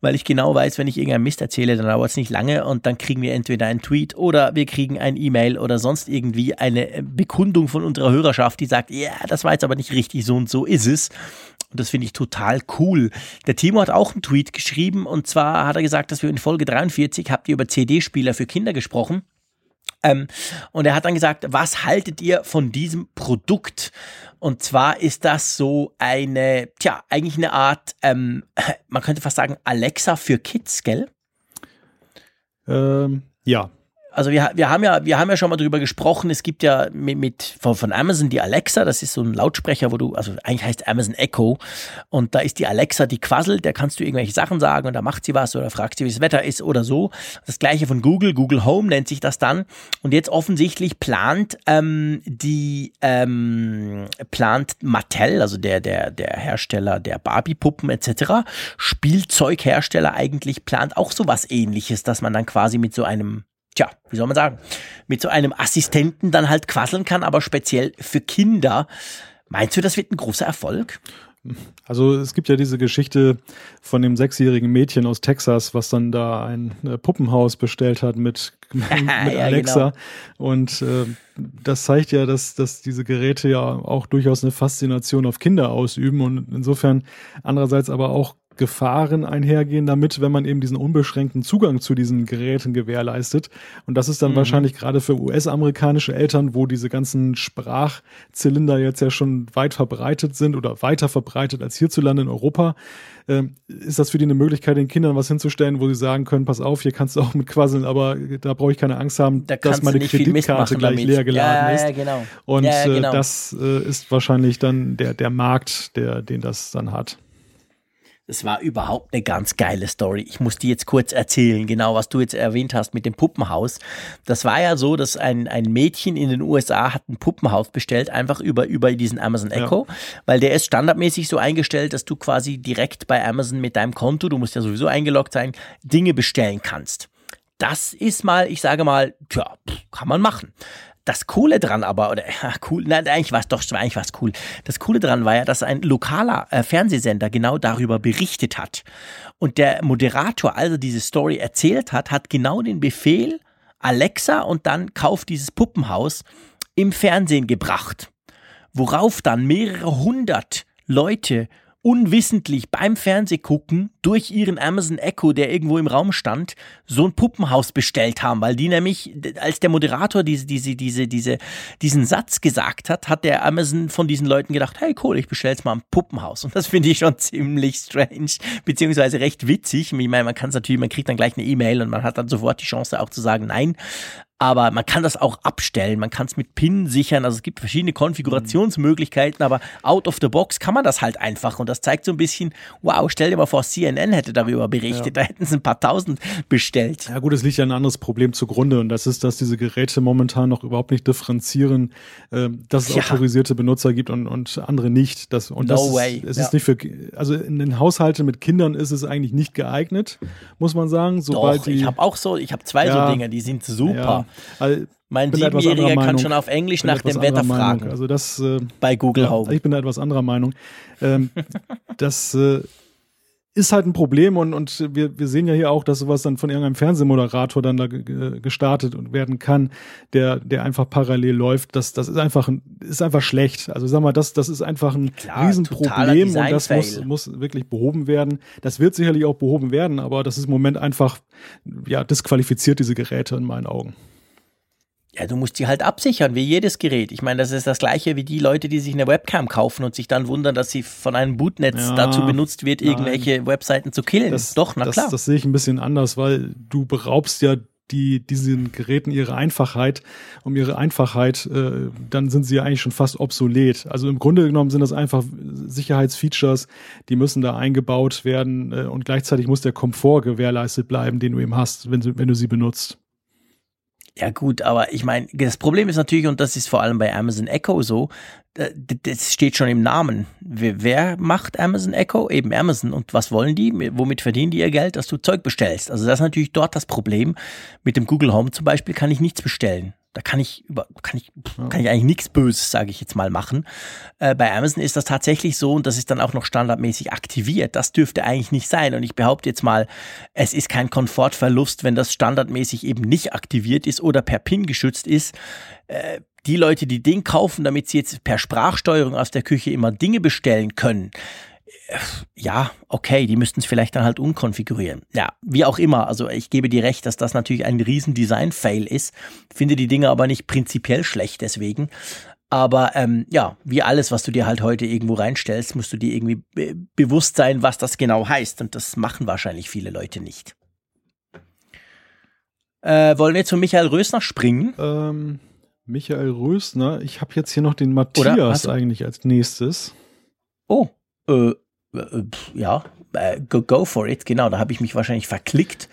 weil ich genau weiß, wenn ich irgendeinen Mist erzähle, dann dauert es nicht lange und dann kriegen wir entweder einen Tweet oder wir kriegen ein E-Mail oder sonst irgendwie eine Bekundung von unserer Hörerschaft, die sagt, ja, das war jetzt aber nicht richtig, so und so ist es. Und das finde ich total cool. Der Timo hat auch einen Tweet geschrieben und zwar hat er gesagt, dass wir in Folge 43 habt ihr über CD-Spieler für Kinder gesprochen. Ähm, und er hat dann gesagt, was haltet ihr von diesem Produkt? Und zwar ist das so eine, tja, eigentlich eine Art, ähm, man könnte fast sagen, Alexa für Kids, gell? Ähm, ja, also wir, wir haben ja, wir haben ja schon mal drüber gesprochen. Es gibt ja mit, mit von, von Amazon die Alexa. Das ist so ein Lautsprecher, wo du, also eigentlich heißt Amazon Echo. Und da ist die Alexa, die quasselt. Da kannst du irgendwelche Sachen sagen und da macht sie was oder fragt sie, wie das Wetter ist oder so. Das gleiche von Google. Google Home nennt sich das dann. Und jetzt offensichtlich plant ähm, die ähm, plant Mattel, also der der der Hersteller der Barbie-Puppen etc. Spielzeughersteller eigentlich plant auch sowas Ähnliches, dass man dann quasi mit so einem tja, wie soll man sagen, mit so einem Assistenten dann halt quasseln kann, aber speziell für Kinder. Meinst du, das wird ein großer Erfolg? Also es gibt ja diese Geschichte von dem sechsjährigen Mädchen aus Texas, was dann da ein äh, Puppenhaus bestellt hat mit, mit ja, Alexa. Genau. Und äh, das zeigt ja, dass, dass diese Geräte ja auch durchaus eine Faszination auf Kinder ausüben und insofern andererseits aber auch Gefahren einhergehen damit, wenn man eben diesen unbeschränkten Zugang zu diesen Geräten gewährleistet. Und das ist dann mhm. wahrscheinlich gerade für US-amerikanische Eltern, wo diese ganzen Sprachzylinder jetzt ja schon weit verbreitet sind oder weiter verbreitet als hierzulande in Europa, äh, ist das für die eine Möglichkeit, den Kindern was hinzustellen, wo sie sagen können, pass auf, hier kannst du auch mit quasseln, aber da brauche ich keine Angst haben, da dass meine Kreditkarte gleich damit. leer geladen ja, ist. Ja, genau. Und ja, äh, genau. Äh, das äh, ist wahrscheinlich dann der, der Markt, der, den das dann hat. Das war überhaupt eine ganz geile Story. Ich muss die jetzt kurz erzählen, genau was du jetzt erwähnt hast mit dem Puppenhaus. Das war ja so, dass ein, ein Mädchen in den USA hat ein Puppenhaus bestellt, einfach über, über diesen Amazon Echo, ja. weil der ist standardmäßig so eingestellt, dass du quasi direkt bei Amazon mit deinem Konto, du musst ja sowieso eingeloggt sein, Dinge bestellen kannst. Das ist mal, ich sage mal, tja, kann man machen. Das Coole dran aber, oder ja, cool, nein, eigentlich war es doch, eigentlich war es cool. Das Coole dran war ja, dass ein lokaler äh, Fernsehsender genau darüber berichtet hat. Und der Moderator, als er diese Story erzählt hat, hat genau den Befehl Alexa und dann kauft dieses Puppenhaus im Fernsehen gebracht. Worauf dann mehrere hundert Leute unwissentlich beim Fernsehgucken durch ihren Amazon Echo, der irgendwo im Raum stand, so ein Puppenhaus bestellt haben, weil die nämlich, als der Moderator diese, diese, diese, diese, diesen Satz gesagt hat, hat der Amazon von diesen Leuten gedacht, hey cool, ich bestelle jetzt mal ein Puppenhaus. Und das finde ich schon ziemlich strange, beziehungsweise recht witzig. Ich meine, man kann es natürlich, man kriegt dann gleich eine E-Mail und man hat dann sofort die Chance auch zu sagen, nein, aber man kann das auch abstellen, man kann es mit PIN sichern, also es gibt verschiedene Konfigurationsmöglichkeiten, aber out of the box kann man das halt einfach und das zeigt so ein bisschen, wow, stell dir mal vor, CNN hätte darüber berichtet, ja. da hätten sie ein paar tausend bestellt. Ja gut, es liegt ja ein anderes Problem zugrunde und das ist, dass diese Geräte momentan noch überhaupt nicht differenzieren, äh, dass es ja. autorisierte Benutzer gibt und, und andere nicht. Das, und no das way. Ist, es ja. ist nicht für, also in den Haushalten mit Kindern ist es eigentlich nicht geeignet, muss man sagen. Sobald Doch, die, ich habe auch so, ich habe zwei so Dinge, die sind super. Also, mein Siebenjähriger kann schon auf Englisch nach dem Wetter fragen. Also das äh, bei Google ja, Home. Ich bin da etwas anderer Meinung. Ähm, das äh, ist halt ein Problem und, und wir, wir sehen ja hier auch, dass sowas dann von irgendeinem Fernsehmoderator dann da gestartet werden kann, der, der einfach parallel läuft. Das, das ist einfach, ist einfach schlecht. Also sag mal, das, das ist einfach ein Klar, Riesenproblem und das muss, muss wirklich behoben werden. Das wird sicherlich auch behoben werden, aber das ist im Moment einfach, ja, disqualifiziert diese Geräte in meinen Augen. Ja, du musst sie halt absichern, wie jedes Gerät. Ich meine, das ist das gleiche wie die Leute, die sich eine Webcam kaufen und sich dann wundern, dass sie von einem Bootnetz ja, dazu benutzt wird, irgendwelche nein. Webseiten zu killen. Das, Doch, na das, klar. Das sehe ich ein bisschen anders, weil du beraubst ja die diesen Geräten ihre Einfachheit, um ihre Einfachheit, äh, dann sind sie ja eigentlich schon fast obsolet. Also im Grunde genommen sind das einfach Sicherheitsfeatures, die müssen da eingebaut werden äh, und gleichzeitig muss der Komfort gewährleistet bleiben, den du eben hast, wenn, wenn du sie benutzt. Ja gut, aber ich meine, das Problem ist natürlich, und das ist vor allem bei Amazon Echo so, das steht schon im Namen. Wer macht Amazon Echo? Eben Amazon. Und was wollen die? Womit verdienen die ihr Geld? Dass du Zeug bestellst. Also das ist natürlich dort das Problem. Mit dem Google Home zum Beispiel kann ich nichts bestellen. Da kann ich über, kann ich, kann ich eigentlich nichts Böses, sage ich jetzt mal, machen. Äh, bei Amazon ist das tatsächlich so und das ist dann auch noch standardmäßig aktiviert. Das dürfte eigentlich nicht sein. Und ich behaupte jetzt mal, es ist kein Komfortverlust, wenn das standardmäßig eben nicht aktiviert ist oder per PIN geschützt ist. Äh, die Leute, die Ding kaufen, damit sie jetzt per Sprachsteuerung aus der Küche immer Dinge bestellen können, ja, okay, die müssten es vielleicht dann halt umkonfigurieren. Ja, wie auch immer. Also ich gebe dir recht, dass das natürlich ein riesen Design-Fail ist. Finde die Dinge aber nicht prinzipiell schlecht deswegen. Aber ähm, ja, wie alles, was du dir halt heute irgendwo reinstellst, musst du dir irgendwie be bewusst sein, was das genau heißt. Und das machen wahrscheinlich viele Leute nicht. Äh, wollen wir zu Michael Rösner springen? Ähm, Michael Rösner, ich habe jetzt hier noch den Matthias eigentlich als nächstes. Oh, äh, äh, ja, äh, go, go for it, genau, da habe ich mich wahrscheinlich verklickt.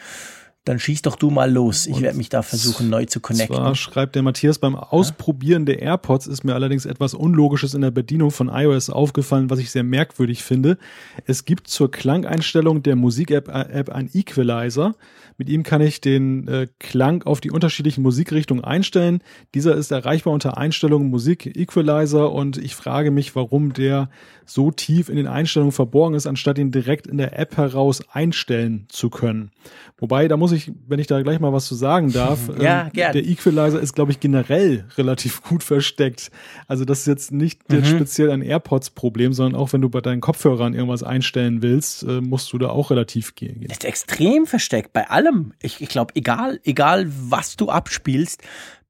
Dann schieß doch du mal los. Ich werde mich da versuchen, neu zu connecten. Zwar schreibt der Matthias, beim Ausprobieren der AirPods ist mir allerdings etwas Unlogisches in der Bedienung von iOS aufgefallen, was ich sehr merkwürdig finde. Es gibt zur Klangeinstellung der Musik-App App ein Equalizer. Mit ihm kann ich den äh, Klang auf die unterschiedlichen Musikrichtungen einstellen. Dieser ist erreichbar unter Einstellungen Musik Equalizer und ich frage mich, warum der so tief in den Einstellungen verborgen ist, anstatt ihn direkt in der App heraus einstellen zu können. Wobei, da muss ich, wenn ich da gleich mal was zu sagen darf, ja, ähm, der Equalizer ist, glaube ich, generell relativ gut versteckt. Also das ist jetzt nicht mhm. speziell ein AirPods-Problem, sondern auch wenn du bei deinen Kopfhörern irgendwas einstellen willst, äh, musst du da auch relativ gehen. Das ist extrem versteckt bei allem. Ich, ich glaube, egal, egal was du abspielst,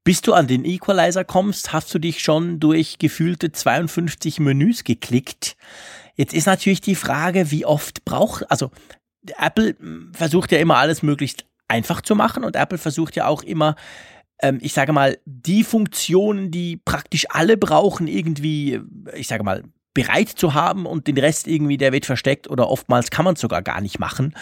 bis du an den Equalizer kommst, hast du dich schon durch gefühlte 52 Menüs geklickt. Jetzt ist natürlich die Frage, wie oft braucht, also Apple versucht ja immer alles möglichst einfach zu machen und Apple versucht ja auch immer, ähm, ich sage mal, die Funktionen, die praktisch alle brauchen, irgendwie, ich sage mal, bereit zu haben und den Rest irgendwie, der wird versteckt oder oftmals kann man es sogar gar nicht machen.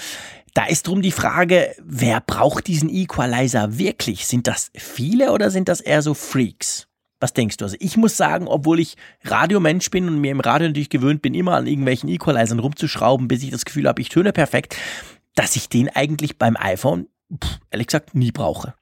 Da ist drum die Frage, wer braucht diesen Equalizer wirklich? Sind das viele oder sind das eher so Freaks? Was denkst du? Also ich muss sagen, obwohl ich Radiomensch bin und mir im Radio natürlich gewöhnt bin, immer an irgendwelchen Equalizern rumzuschrauben, bis ich das Gefühl habe, ich töne perfekt, dass ich den eigentlich beim iPhone, pff, ehrlich gesagt, nie brauche.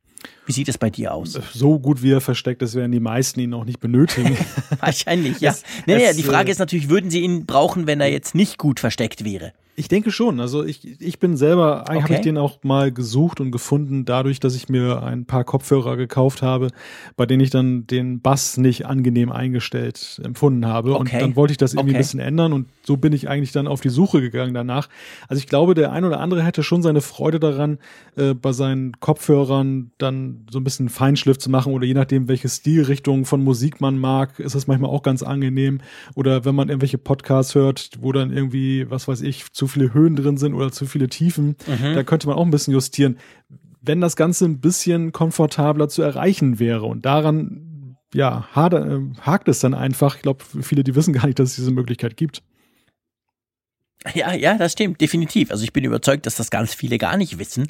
Wie sieht es bei dir aus? So gut wie er versteckt ist, werden die meisten ihn auch nicht benötigen. Wahrscheinlich, ja. Es, nee, es, die Frage äh, ist natürlich, würden sie ihn brauchen, wenn er jetzt nicht gut versteckt wäre? Ich denke schon. Also ich, ich bin selber, eigentlich okay. habe ich den auch mal gesucht und gefunden, dadurch, dass ich mir ein paar Kopfhörer gekauft habe, bei denen ich dann den Bass nicht angenehm eingestellt empfunden habe. Okay. Und dann wollte ich das irgendwie okay. ein bisschen ändern und so bin ich eigentlich dann auf die Suche gegangen danach. Also ich glaube, der ein oder andere hätte schon seine Freude daran, äh, bei seinen Kopfhörern dann so ein bisschen Feinschliff zu machen oder je nachdem, welche Stilrichtung von Musik man mag, ist das manchmal auch ganz angenehm. Oder wenn man irgendwelche Podcasts hört, wo dann irgendwie, was weiß ich, zu zu viele Höhen drin sind oder zu viele Tiefen. Mhm. Da könnte man auch ein bisschen justieren, wenn das Ganze ein bisschen komfortabler zu erreichen wäre. Und daran, ja, äh, hakt es dann einfach. Ich glaube, viele, die wissen gar nicht, dass es diese Möglichkeit gibt. Ja, ja, das stimmt, definitiv. Also ich bin überzeugt, dass das ganz viele gar nicht wissen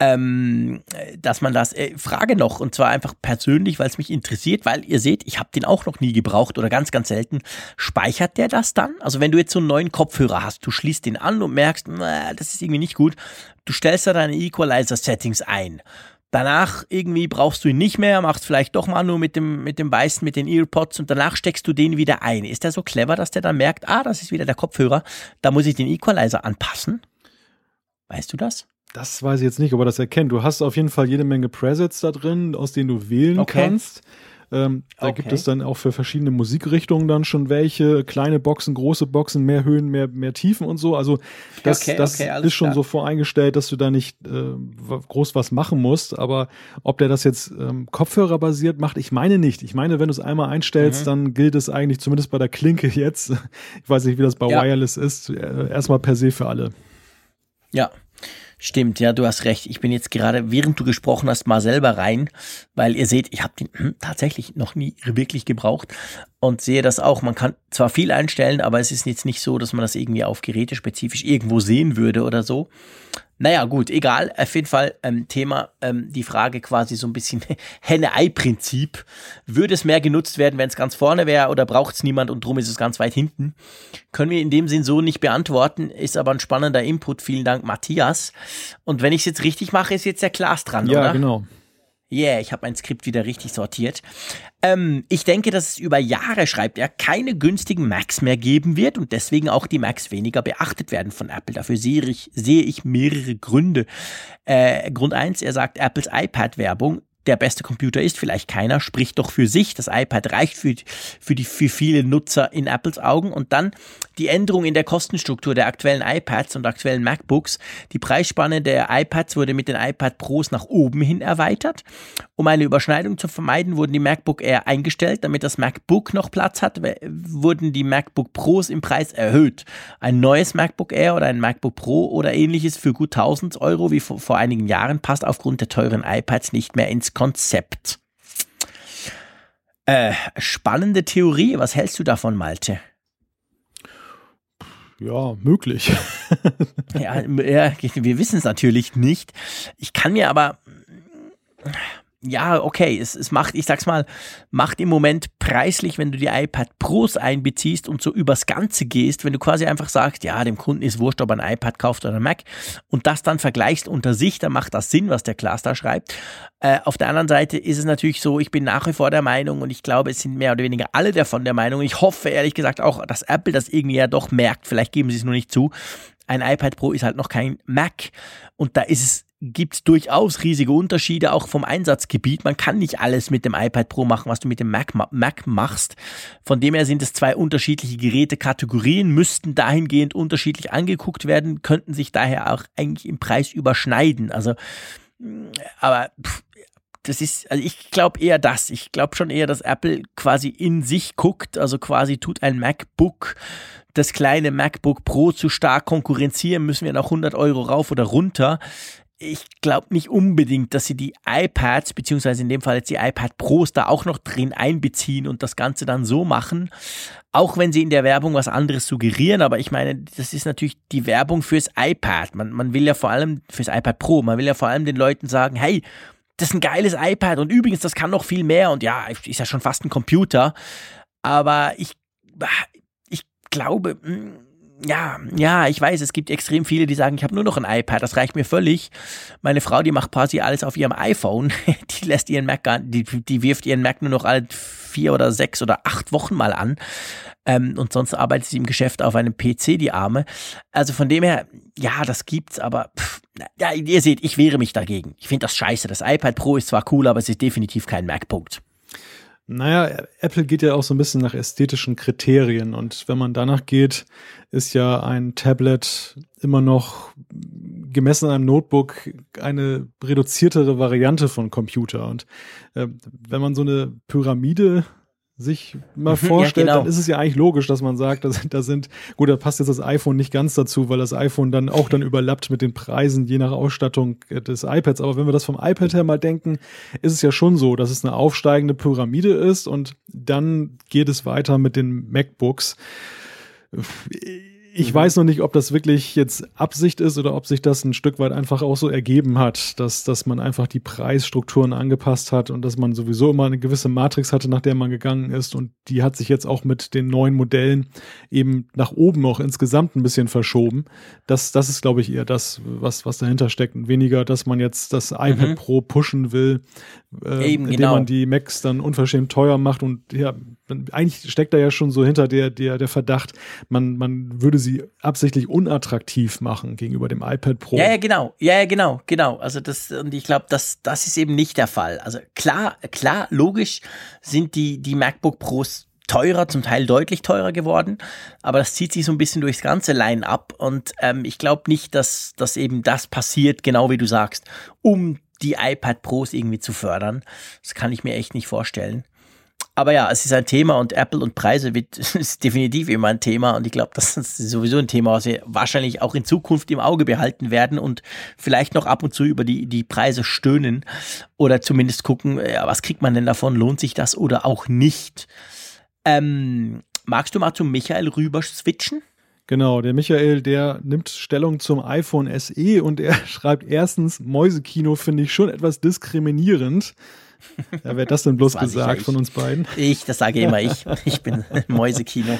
ähm, dass man das, äh, frage noch, und zwar einfach persönlich, weil es mich interessiert, weil ihr seht, ich habe den auch noch nie gebraucht oder ganz, ganz selten. Speichert der das dann? Also wenn du jetzt so einen neuen Kopfhörer hast, du schließt den an und merkst, das ist irgendwie nicht gut, du stellst da deine Equalizer-Settings ein. Danach irgendwie brauchst du ihn nicht mehr, machst vielleicht doch mal nur mit dem, mit dem Weißen, mit den Earpods und danach steckst du den wieder ein. Ist der so clever, dass der dann merkt, ah, das ist wieder der Kopfhörer, da muss ich den Equalizer anpassen? Weißt du das? Das weiß ich jetzt nicht, ob er das erkennt. Du hast auf jeden Fall jede Menge Presets da drin, aus denen du wählen okay. kannst. Ähm, da okay. gibt es dann auch für verschiedene Musikrichtungen dann schon welche, kleine Boxen, große Boxen, mehr Höhen, mehr, mehr Tiefen und so. Also das, okay, das okay, ist schon klar. so voreingestellt, dass du da nicht äh, groß was machen musst. Aber ob der das jetzt ähm, Kopfhörer basiert macht, ich meine nicht. Ich meine, wenn du es einmal einstellst, mhm. dann gilt es eigentlich zumindest bei der Klinke jetzt. Ich weiß nicht, wie das bei ja. Wireless ist. Äh, erstmal per se für alle. Ja, Stimmt, ja, du hast recht. Ich bin jetzt gerade, während du gesprochen hast, mal selber rein, weil ihr seht, ich habe den tatsächlich noch nie wirklich gebraucht und sehe das auch. Man kann zwar viel einstellen, aber es ist jetzt nicht so, dass man das irgendwie auf Geräte spezifisch irgendwo sehen würde oder so. Naja, gut, egal. Auf jeden Fall ähm, Thema, ähm, die Frage quasi so ein bisschen Henne-Ei-Prinzip. Würde es mehr genutzt werden, wenn es ganz vorne wäre oder braucht es niemand und drum ist es ganz weit hinten? Können wir in dem Sinn so nicht beantworten, ist aber ein spannender Input. Vielen Dank, Matthias. Und wenn ich es jetzt richtig mache, ist jetzt der Klaas dran, ja, oder? Ja, genau. Yeah, ich habe mein Skript wieder richtig sortiert. Ähm, ich denke, dass es über Jahre, schreibt er, keine günstigen Macs mehr geben wird und deswegen auch die Macs weniger beachtet werden von Apple. Dafür sehe ich, sehe ich mehrere Gründe. Äh, Grund eins: er sagt, Apples iPad-Werbung der beste Computer ist, vielleicht keiner, spricht doch für sich. Das iPad reicht für, für, die, für viele Nutzer in Apples Augen. Und dann die Änderung in der Kostenstruktur der aktuellen iPads und aktuellen MacBooks. Die Preisspanne der iPads wurde mit den iPad Pros nach oben hin erweitert. Um eine Überschneidung zu vermeiden, wurden die MacBook Air eingestellt. Damit das MacBook noch Platz hat, wurden die MacBook Pros im Preis erhöht. Ein neues MacBook Air oder ein MacBook Pro oder ähnliches für gut 1000 Euro wie vor, vor einigen Jahren passt aufgrund der teuren iPads nicht mehr ins Konzept. Äh, spannende Theorie. Was hältst du davon, Malte? Ja, möglich. ja, wir wissen es natürlich nicht. Ich kann mir aber ja, okay, es, es macht, ich sag's mal, macht im Moment preislich, wenn du die iPad Pros einbeziehst und so übers Ganze gehst, wenn du quasi einfach sagst, ja, dem Kunden ist wurscht, ob er ein iPad kauft oder ein Mac und das dann vergleichst unter sich, dann macht das Sinn, was der Klaas da schreibt. Äh, auf der anderen Seite ist es natürlich so, ich bin nach wie vor der Meinung und ich glaube, es sind mehr oder weniger alle davon der Meinung. Ich hoffe ehrlich gesagt auch, dass Apple das irgendwie ja doch merkt, vielleicht geben sie es nur nicht zu. Ein iPad Pro ist halt noch kein Mac und da ist es gibt es durchaus riesige Unterschiede, auch vom Einsatzgebiet. Man kann nicht alles mit dem iPad Pro machen, was du mit dem Mac, Mac machst. Von dem her sind es zwei unterschiedliche Gerätekategorien, müssten dahingehend unterschiedlich angeguckt werden, könnten sich daher auch eigentlich im Preis überschneiden. Also, aber pff, das ist, also ich glaube eher das. Ich glaube schon eher, dass Apple quasi in sich guckt, also quasi tut ein MacBook das kleine MacBook Pro zu stark konkurrenzieren, müssen wir noch 100 Euro rauf oder runter ich glaube nicht unbedingt, dass sie die iPads, beziehungsweise in dem Fall jetzt die iPad Pros da auch noch drin einbeziehen und das Ganze dann so machen. Auch wenn sie in der Werbung was anderes suggerieren, aber ich meine, das ist natürlich die Werbung fürs iPad. Man, man will ja vor allem, fürs iPad Pro, man will ja vor allem den Leuten sagen, hey, das ist ein geiles iPad und übrigens, das kann noch viel mehr und ja, ist ja schon fast ein Computer. Aber ich, ich glaube, hm, ja, ja, ich weiß, es gibt extrem viele, die sagen, ich habe nur noch ein iPad, das reicht mir völlig. Meine Frau, die macht quasi alles auf ihrem iPhone. Die lässt ihren Mac gar, die, die wirft ihren Mac nur noch alle vier oder sechs oder acht Wochen mal an. Ähm, und sonst arbeitet sie im Geschäft auf einem PC, die Arme. Also von dem her, ja, das gibt's, aber pff, ja, ihr seht, ich wehre mich dagegen. Ich finde das scheiße. Das iPad Pro ist zwar cool, aber es ist definitiv kein Mac-Punkt. Naja, Apple geht ja auch so ein bisschen nach ästhetischen Kriterien und wenn man danach geht, ist ja ein Tablet immer noch gemessen an einem Notebook eine reduziertere Variante von Computer. Und äh, wenn man so eine Pyramide sich mal vorstellt, ja, genau. dann ist es ja eigentlich logisch, dass man sagt, da sind, da sind, gut, da passt jetzt das iPhone nicht ganz dazu, weil das iPhone dann auch dann überlappt mit den Preisen je nach Ausstattung des iPads. Aber wenn wir das vom iPad her mal denken, ist es ja schon so, dass es eine aufsteigende Pyramide ist und dann geht es weiter mit den MacBooks ich weiß noch nicht, ob das wirklich jetzt Absicht ist oder ob sich das ein Stück weit einfach auch so ergeben hat, dass, dass man einfach die Preisstrukturen angepasst hat und dass man sowieso immer eine gewisse Matrix hatte, nach der man gegangen ist. Und die hat sich jetzt auch mit den neuen Modellen eben nach oben noch insgesamt ein bisschen verschoben. Das, das ist, glaube ich, eher das, was, was dahinter steckt. Und weniger, dass man jetzt das iPad mhm. Pro pushen will, äh, Eben, indem genau. man die Macs dann unverschämt teuer macht. Und ja, eigentlich steckt da ja schon so hinter der, der, der Verdacht, man, man würde sie absichtlich unattraktiv machen gegenüber dem iPad Pro. Ja, ja, genau. Ja, ja, genau, genau. Also das, und ich glaube, das, das ist eben nicht der Fall. Also klar, klar, logisch sind die, die MacBook Pros teurer, zum Teil deutlich teurer geworden, aber das zieht sich so ein bisschen durchs ganze Line-up und ähm, ich glaube nicht, dass, dass eben das passiert, genau wie du sagst, um die iPad Pros irgendwie zu fördern. Das kann ich mir echt nicht vorstellen. Aber ja, es ist ein Thema und Apple und Preise wird, ist definitiv immer ein Thema und ich glaube, das ist sowieso ein Thema, was wir wahrscheinlich auch in Zukunft im Auge behalten werden und vielleicht noch ab und zu über die, die Preise stöhnen oder zumindest gucken, ja, was kriegt man denn davon, lohnt sich das oder auch nicht. Ähm, magst du mal zu Michael rüber switchen? Genau, der Michael, der nimmt Stellung zum iPhone SE und er schreibt erstens, Mäusekino finde ich schon etwas diskriminierend. Ja, wer hat das denn bloß das gesagt von uns beiden? Ich, das sage immer ich. Ich bin Mäusekino.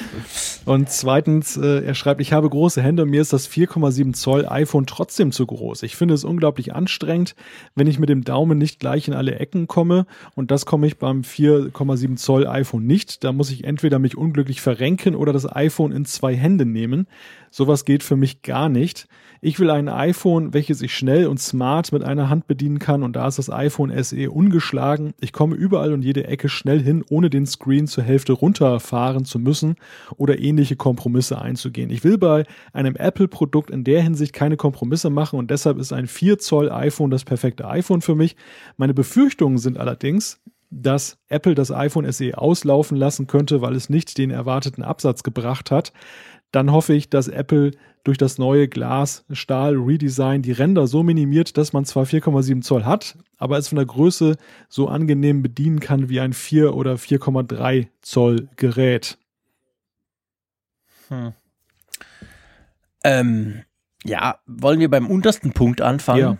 Und zweitens, äh, er schreibt, ich habe große Hände und mir ist das 4,7 Zoll iPhone trotzdem zu groß. Ich finde es unglaublich anstrengend, wenn ich mit dem Daumen nicht gleich in alle Ecken komme. Und das komme ich beim 4,7 Zoll iPhone nicht. Da muss ich entweder mich unglücklich verrenken oder das iPhone in zwei Hände nehmen. Sowas geht für mich gar nicht. Ich will ein iPhone, welches ich schnell und smart mit einer Hand bedienen kann und da ist das iPhone SE ungeschlagen. Ich komme überall und jede Ecke schnell hin, ohne den Screen zur Hälfte runterfahren zu müssen oder ähnliche Kompromisse einzugehen. Ich will bei einem Apple-Produkt in der Hinsicht keine Kompromisse machen und deshalb ist ein 4 Zoll iPhone das perfekte iPhone für mich. Meine Befürchtungen sind allerdings, dass Apple das iPhone SE auslaufen lassen könnte, weil es nicht den erwarteten Absatz gebracht hat dann hoffe ich, dass Apple durch das neue Glas-Stahl-Redesign die Ränder so minimiert, dass man zwar 4,7 Zoll hat, aber es von der Größe so angenehm bedienen kann wie ein 4 oder 4,3 Zoll Gerät. Hm. Ähm, ja, wollen wir beim untersten Punkt anfangen?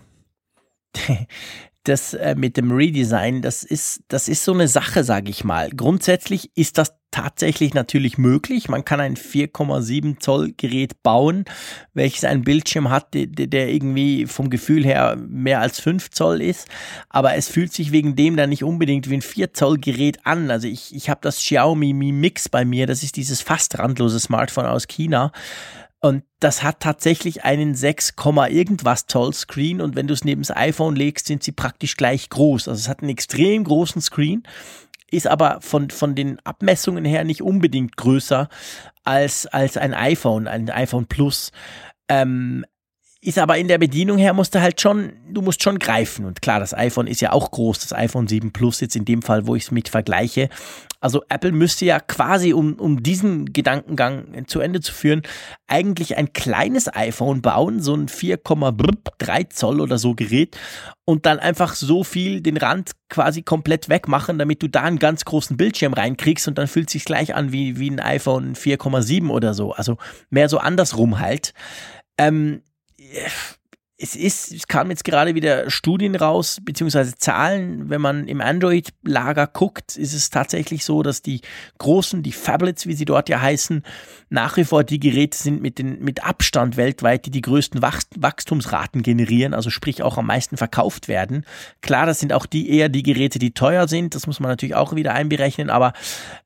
Ja. das äh, mit dem Redesign, das ist, das ist so eine Sache, sage ich mal. Grundsätzlich ist das tatsächlich natürlich möglich. Man kann ein 4,7 Zoll Gerät bauen, welches einen Bildschirm hat, der, irgendwie vom Gefühl her mehr als 5 Zoll ist. Aber es fühlt sich wegen dem dann nicht unbedingt wie ein 4 Zoll Gerät an. Also ich, ich habe das Xiaomi Mi Mix bei mir. Das ist dieses fast randlose Smartphone aus China. Und das hat tatsächlich einen 6, irgendwas Zoll Screen und wenn du es neben das iPhone legst, sind sie praktisch gleich groß. Also es hat einen extrem großen Screen, ist aber von, von den Abmessungen her nicht unbedingt größer als, als ein iPhone, ein iPhone Plus. Ähm, ist aber in der Bedienung her musst du halt schon, du musst schon greifen. Und klar, das iPhone ist ja auch groß, das iPhone 7 Plus jetzt in dem Fall, wo ich es mit vergleiche. Also Apple müsste ja quasi, um, um diesen Gedankengang zu Ende zu führen, eigentlich ein kleines iPhone bauen, so ein 4,3 Zoll oder so Gerät und dann einfach so viel den Rand quasi komplett wegmachen, damit du da einen ganz großen Bildschirm reinkriegst und dann fühlt es sich gleich an wie, wie ein iPhone 4,7 oder so. Also mehr so andersrum halt. Ähm, es ist, es kamen jetzt gerade wieder Studien raus, beziehungsweise Zahlen, wenn man im Android-Lager guckt, ist es tatsächlich so, dass die großen, die Fablets, wie sie dort ja heißen, nach wie vor die Geräte sind mit den, mit Abstand weltweit, die die größten Wachstumsraten generieren, also sprich auch am meisten verkauft werden. Klar, das sind auch die eher die Geräte, die teuer sind, das muss man natürlich auch wieder einberechnen, aber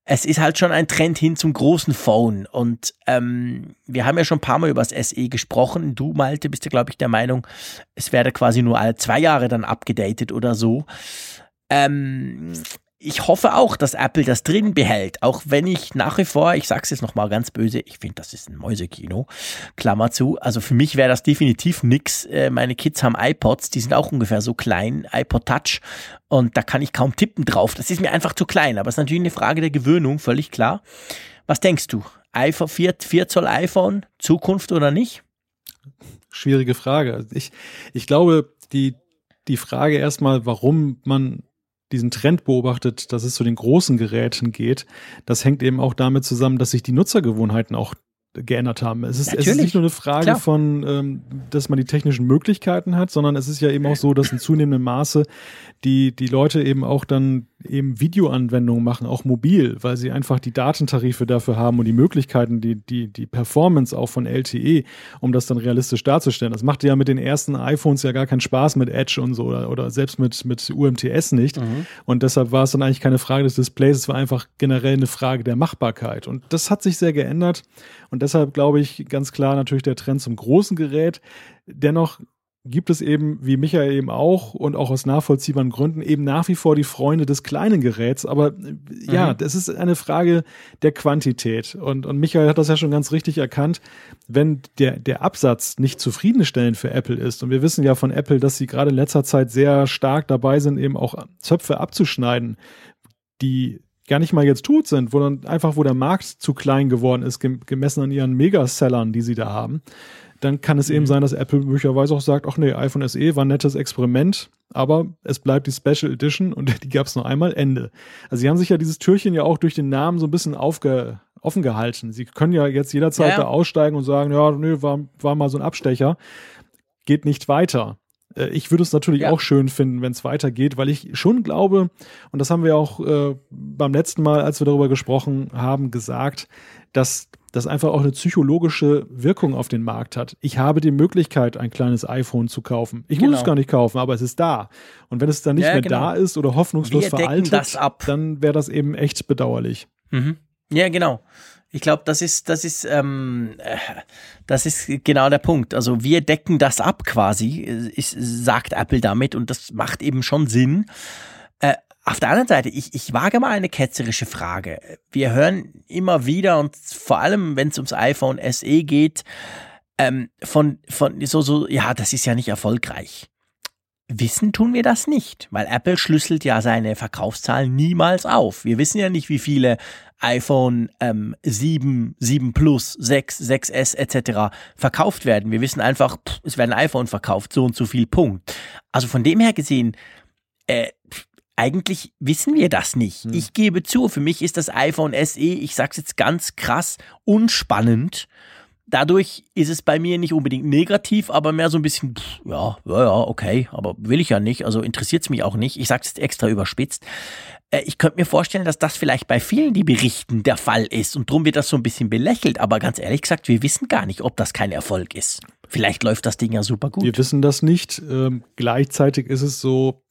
es ist halt schon ein Trend hin zum großen Phone und ähm, wir haben ja schon ein paar Mal über das SE gesprochen. Du, Malte, bist ja, glaube ich, der Meinung, es werde quasi nur alle zwei Jahre dann abgedatet oder so. Ähm, ich hoffe auch, dass Apple das drin behält, auch wenn ich nach wie vor, ich sage es jetzt nochmal ganz böse, ich finde, das ist ein Mäusekino, Klammer zu. Also für mich wäre das definitiv nix. Äh, meine Kids haben iPods, die sind auch ungefähr so klein, iPod Touch, und da kann ich kaum tippen drauf. Das ist mir einfach zu klein, aber es ist natürlich eine Frage der Gewöhnung, völlig klar. Was denkst du? iPhone 4, 4 Zoll iPhone, Zukunft oder nicht? Schwierige Frage. Ich, ich glaube, die, die Frage erstmal, warum man diesen Trend beobachtet, dass es zu den großen Geräten geht, das hängt eben auch damit zusammen, dass sich die Nutzergewohnheiten auch geändert haben. Es ist, es ist nicht nur eine Frage Klar. von, ähm, dass man die technischen Möglichkeiten hat, sondern es ist ja eben auch so, dass in zunehmendem Maße die, die Leute eben auch dann eben Videoanwendungen machen, auch mobil, weil sie einfach die Datentarife dafür haben und die Möglichkeiten, die, die, die Performance auch von LTE, um das dann realistisch darzustellen. Das machte ja mit den ersten iPhones ja gar keinen Spaß mit Edge und so oder, oder selbst mit, mit UMTS nicht. Mhm. Und deshalb war es dann eigentlich keine Frage des Displays, es war einfach generell eine Frage der Machbarkeit. Und das hat sich sehr geändert. Und deshalb glaube ich ganz klar natürlich der Trend zum großen Gerät. Dennoch gibt es eben, wie Michael eben auch und auch aus nachvollziehbaren Gründen, eben nach wie vor die Freunde des kleinen Geräts. Aber äh, ja, mhm. das ist eine Frage der Quantität. Und, und Michael hat das ja schon ganz richtig erkannt. Wenn der, der Absatz nicht zufriedenstellend für Apple ist, und wir wissen ja von Apple, dass sie gerade in letzter Zeit sehr stark dabei sind, eben auch Zöpfe abzuschneiden, die gar nicht mal jetzt tot sind, wo dann einfach, wo der Markt zu klein geworden ist, gemessen an ihren Megasellern, die sie da haben dann kann es eben mhm. sein, dass Apple möglicherweise auch sagt, ach nee, iPhone SE war ein nettes Experiment, aber es bleibt die Special Edition und die gab es nur einmal, Ende. Also sie haben sich ja dieses Türchen ja auch durch den Namen so ein bisschen aufge, offen gehalten. Sie können ja jetzt jederzeit ja, da aussteigen und sagen, ja, nee, war, war mal so ein Abstecher, geht nicht weiter. Äh, ich würde es natürlich ja. auch schön finden, wenn es weitergeht, weil ich schon glaube, und das haben wir auch äh, beim letzten Mal, als wir darüber gesprochen haben, gesagt, dass das einfach auch eine psychologische Wirkung auf den Markt hat. Ich habe die Möglichkeit, ein kleines iPhone zu kaufen. Ich genau. muss es gar nicht kaufen, aber es ist da. Und wenn es dann nicht ja, mehr genau. da ist oder hoffnungslos veraltet, dann wäre das eben echt bedauerlich. Mhm. Ja, genau. Ich glaube, das ist, das ist, ähm, äh, das ist genau der Punkt. Also wir decken das ab quasi, ist, sagt Apple damit und das macht eben schon Sinn. Äh, auf der anderen Seite, ich, ich wage mal eine ketzerische Frage. Wir hören immer wieder und vor allem, wenn es ums iPhone SE geht, ähm, von, von so, so, ja, das ist ja nicht erfolgreich. Wissen tun wir das nicht, weil Apple schlüsselt ja seine Verkaufszahlen niemals auf. Wir wissen ja nicht, wie viele iPhone ähm, 7, 7 Plus, 6, 6S etc. verkauft werden. Wir wissen einfach, pff, es werden iPhone verkauft, so und so viel Punkt. Also von dem her gesehen, äh, eigentlich wissen wir das nicht. Hm. Ich gebe zu, für mich ist das iPhone SE, ich sag's jetzt ganz krass, unspannend dadurch ist es bei mir nicht unbedingt negativ, aber mehr so ein bisschen, pff, ja, ja, ja, okay, aber will ich ja nicht, also interessiert es mich auch nicht. Ich sage es extra überspitzt. Äh, ich könnte mir vorstellen, dass das vielleicht bei vielen, die berichten, der Fall ist und darum wird das so ein bisschen belächelt, aber ganz ehrlich gesagt, wir wissen gar nicht, ob das kein Erfolg ist. Vielleicht läuft das Ding ja super gut. Wir wissen das nicht. Ähm, gleichzeitig ist es so,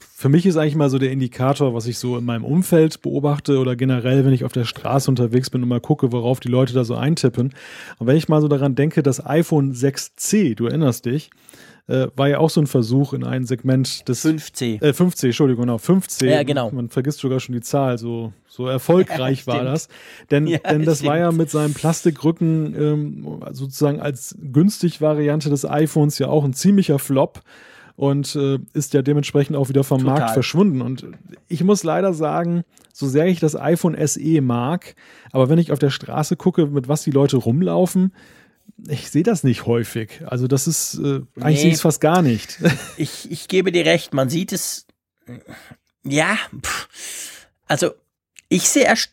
für mich ist eigentlich mal so der Indikator, was ich so in meinem Umfeld beobachte oder generell, wenn ich auf der Straße unterwegs bin und mal gucke, worauf die Leute da so eintippen. Und wenn ich mal so daran denke, das iPhone 6C, du erinnerst dich, äh, war ja auch so ein Versuch in einem Segment des 5C. Äh, 5C, Entschuldigung, genau, 5C. Ja, genau. Man vergisst sogar schon die Zahl, so, so erfolgreich war das. Denn, ja, denn das stimmt. war ja mit seinem Plastikrücken ähm, sozusagen als günstig Variante des iPhones ja auch ein ziemlicher Flop und äh, ist ja dementsprechend auch wieder vom Total. Markt verschwunden. Und ich muss leider sagen, so sehr ich das iPhone SE mag, aber wenn ich auf der Straße gucke, mit was die Leute rumlaufen, ich sehe das nicht häufig. Also das ist, äh, eigentlich nee, sehe fast gar nicht. ich, ich gebe dir recht, man sieht es, ja, pff, also ich sehe erst,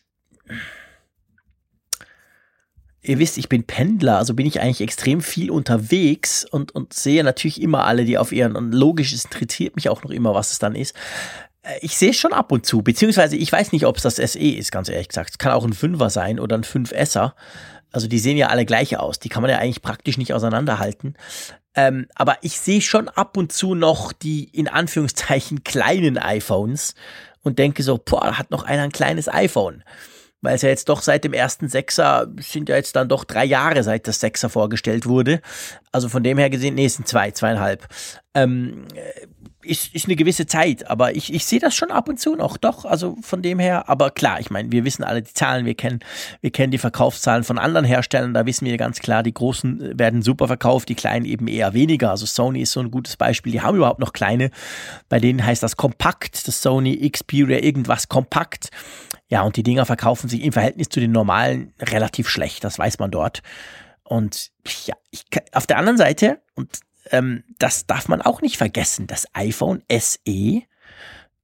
ihr wisst, ich bin Pendler, also bin ich eigentlich extrem viel unterwegs und, und sehe natürlich immer alle, die auf ihren, und logisch, es interessiert mich auch noch immer, was es dann ist. Äh, ich sehe es schon ab und zu, beziehungsweise ich weiß nicht, ob es das SE ist, ganz ehrlich gesagt. Es kann auch ein 5er sein oder ein 5S'er. Also die sehen ja alle gleich aus. Die kann man ja eigentlich praktisch nicht auseinanderhalten. Ähm, aber ich sehe schon ab und zu noch die in Anführungszeichen kleinen iPhones und denke so, boah, hat noch einer ein kleines iPhone. Weil es ja jetzt doch seit dem ersten Sechser sind ja jetzt dann doch drei Jahre, seit das Sechser vorgestellt wurde. Also von dem her gesehen, nee, es sind zwei, zweieinhalb. Ähm, ist, ist eine gewisse Zeit, aber ich, ich sehe das schon ab und zu noch, doch, also von dem her, aber klar, ich meine, wir wissen alle die Zahlen, wir kennen, wir kennen die Verkaufszahlen von anderen Herstellern, da wissen wir ganz klar, die großen werden super verkauft, die kleinen eben eher weniger, also Sony ist so ein gutes Beispiel, die haben überhaupt noch kleine, bei denen heißt das kompakt, das Sony Xperia irgendwas kompakt, ja, und die Dinger verkaufen sich im Verhältnis zu den normalen relativ schlecht, das weiß man dort. Und ja, ich, auf der anderen Seite, und ähm, das darf man auch nicht vergessen. Das iPhone SE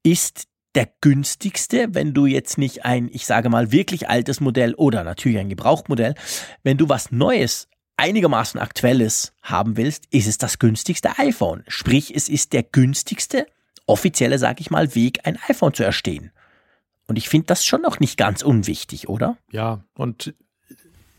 ist der günstigste, wenn du jetzt nicht ein, ich sage mal, wirklich altes Modell oder natürlich ein Gebrauchtmodell, wenn du was Neues, einigermaßen aktuelles haben willst, ist es das günstigste iPhone. Sprich, es ist der günstigste offizielle, sage ich mal, Weg, ein iPhone zu erstehen. Und ich finde das schon noch nicht ganz unwichtig, oder? Ja, und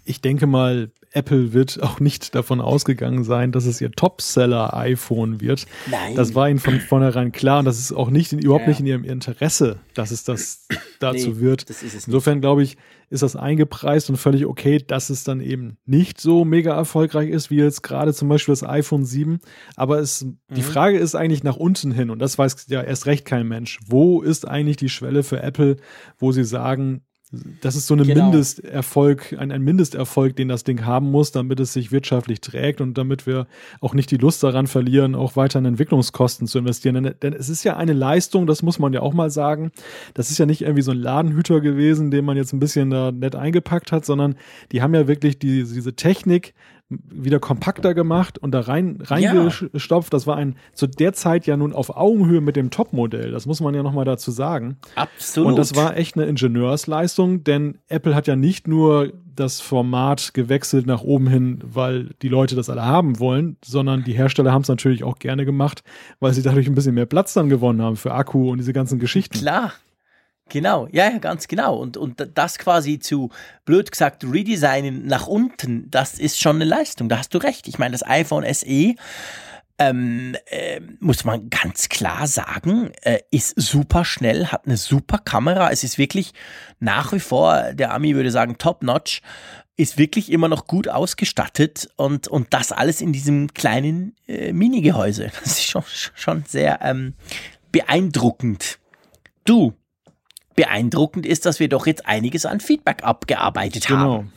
ich denke mal, Apple wird auch nicht davon ausgegangen sein, dass es ihr Topseller-iPhone wird. Nein. Das war ihnen von vornherein klar und das ist auch nicht in, überhaupt ja. nicht in ihrem Interesse, dass es das dazu nee, wird. Das Insofern glaube ich, ist das eingepreist und völlig okay, dass es dann eben nicht so mega erfolgreich ist, wie jetzt gerade zum Beispiel das iPhone 7. Aber es, mhm. die Frage ist eigentlich nach unten hin und das weiß ja erst recht kein Mensch. Wo ist eigentlich die Schwelle für Apple, wo sie sagen, das ist so ein genau. Mindesterfolg, ein, ein Mindesterfolg, den das Ding haben muss, damit es sich wirtschaftlich trägt und damit wir auch nicht die Lust daran verlieren, auch weiter in Entwicklungskosten zu investieren. Denn, denn es ist ja eine Leistung, das muss man ja auch mal sagen. Das ist ja nicht irgendwie so ein Ladenhüter gewesen, den man jetzt ein bisschen da nett eingepackt hat, sondern die haben ja wirklich die, diese Technik wieder kompakter gemacht und da rein reingestopft. Ja. Das war ein zu der Zeit ja nun auf Augenhöhe mit dem Topmodell. Das muss man ja noch mal dazu sagen. Absolut. Und das war echt eine Ingenieursleistung, denn Apple hat ja nicht nur das Format gewechselt nach oben hin, weil die Leute das alle haben wollen, sondern die Hersteller haben es natürlich auch gerne gemacht, weil sie dadurch ein bisschen mehr Platz dann gewonnen haben für Akku und diese ganzen Geschichten. Klar. Genau, ja, ja, ganz genau. Und, und das quasi zu, blöd gesagt, redesignen nach unten, das ist schon eine Leistung. Da hast du recht. Ich meine, das iPhone SE ähm, äh, muss man ganz klar sagen, äh, ist super schnell, hat eine super Kamera. Es ist wirklich nach wie vor, der Ami würde sagen, top-notch, ist wirklich immer noch gut ausgestattet und, und das alles in diesem kleinen äh, Mini-Gehäuse. Das ist schon, schon sehr ähm, beeindruckend. Du, beeindruckend ist, dass wir doch jetzt einiges an Feedback abgearbeitet genau. haben.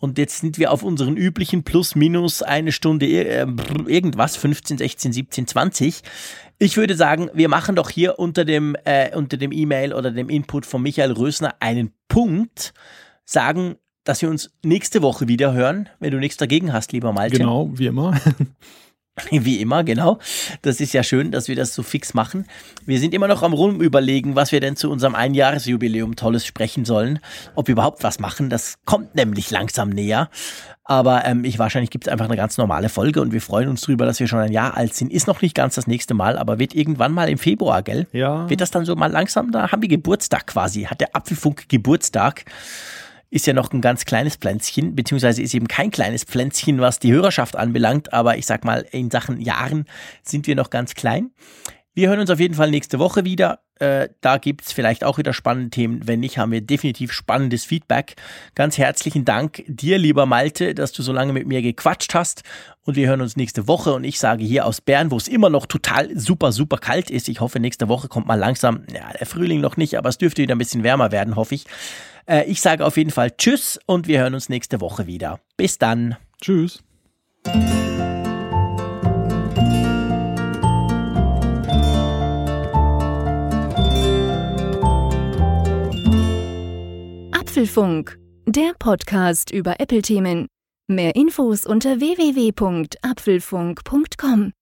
Und jetzt sind wir auf unseren üblichen plus minus eine Stunde äh, irgendwas, 15, 16, 17, 20. Ich würde sagen, wir machen doch hier unter dem äh, unter dem E-Mail oder dem Input von Michael Rösner einen Punkt, sagen, dass wir uns nächste Woche wieder hören, wenn du nichts dagegen hast, lieber Malte. Genau, wie immer. Wie immer, genau. Das ist ja schön, dass wir das so fix machen. Wir sind immer noch am Rumüberlegen, was wir denn zu unserem Einjahresjubiläum Tolles sprechen sollen. Ob wir überhaupt was machen. Das kommt nämlich langsam näher. Aber ähm, ich wahrscheinlich gibt es einfach eine ganz normale Folge und wir freuen uns drüber, dass wir schon ein Jahr alt sind. Ist noch nicht ganz das nächste Mal, aber wird irgendwann mal im Februar, gell? Ja. Wird das dann so mal langsam? Da haben wir Geburtstag quasi. Hat der Apfelfunk Geburtstag ist ja noch ein ganz kleines Pflänzchen, beziehungsweise ist eben kein kleines Pflänzchen, was die Hörerschaft anbelangt, aber ich sag mal, in Sachen Jahren sind wir noch ganz klein. Wir hören uns auf jeden Fall nächste Woche wieder. Äh, da gibt es vielleicht auch wieder spannende Themen. Wenn nicht, haben wir definitiv spannendes Feedback. Ganz herzlichen Dank dir, lieber Malte, dass du so lange mit mir gequatscht hast. Und wir hören uns nächste Woche. Und ich sage hier aus Bern, wo es immer noch total super, super kalt ist. Ich hoffe, nächste Woche kommt mal langsam, ja, der Frühling noch nicht, aber es dürfte wieder ein bisschen wärmer werden, hoffe ich. Äh, ich sage auf jeden Fall Tschüss und wir hören uns nächste Woche wieder. Bis dann. Tschüss. Apfelfunk, der Podcast über Apple-Themen. Mehr Infos unter www.apfelfunk.com.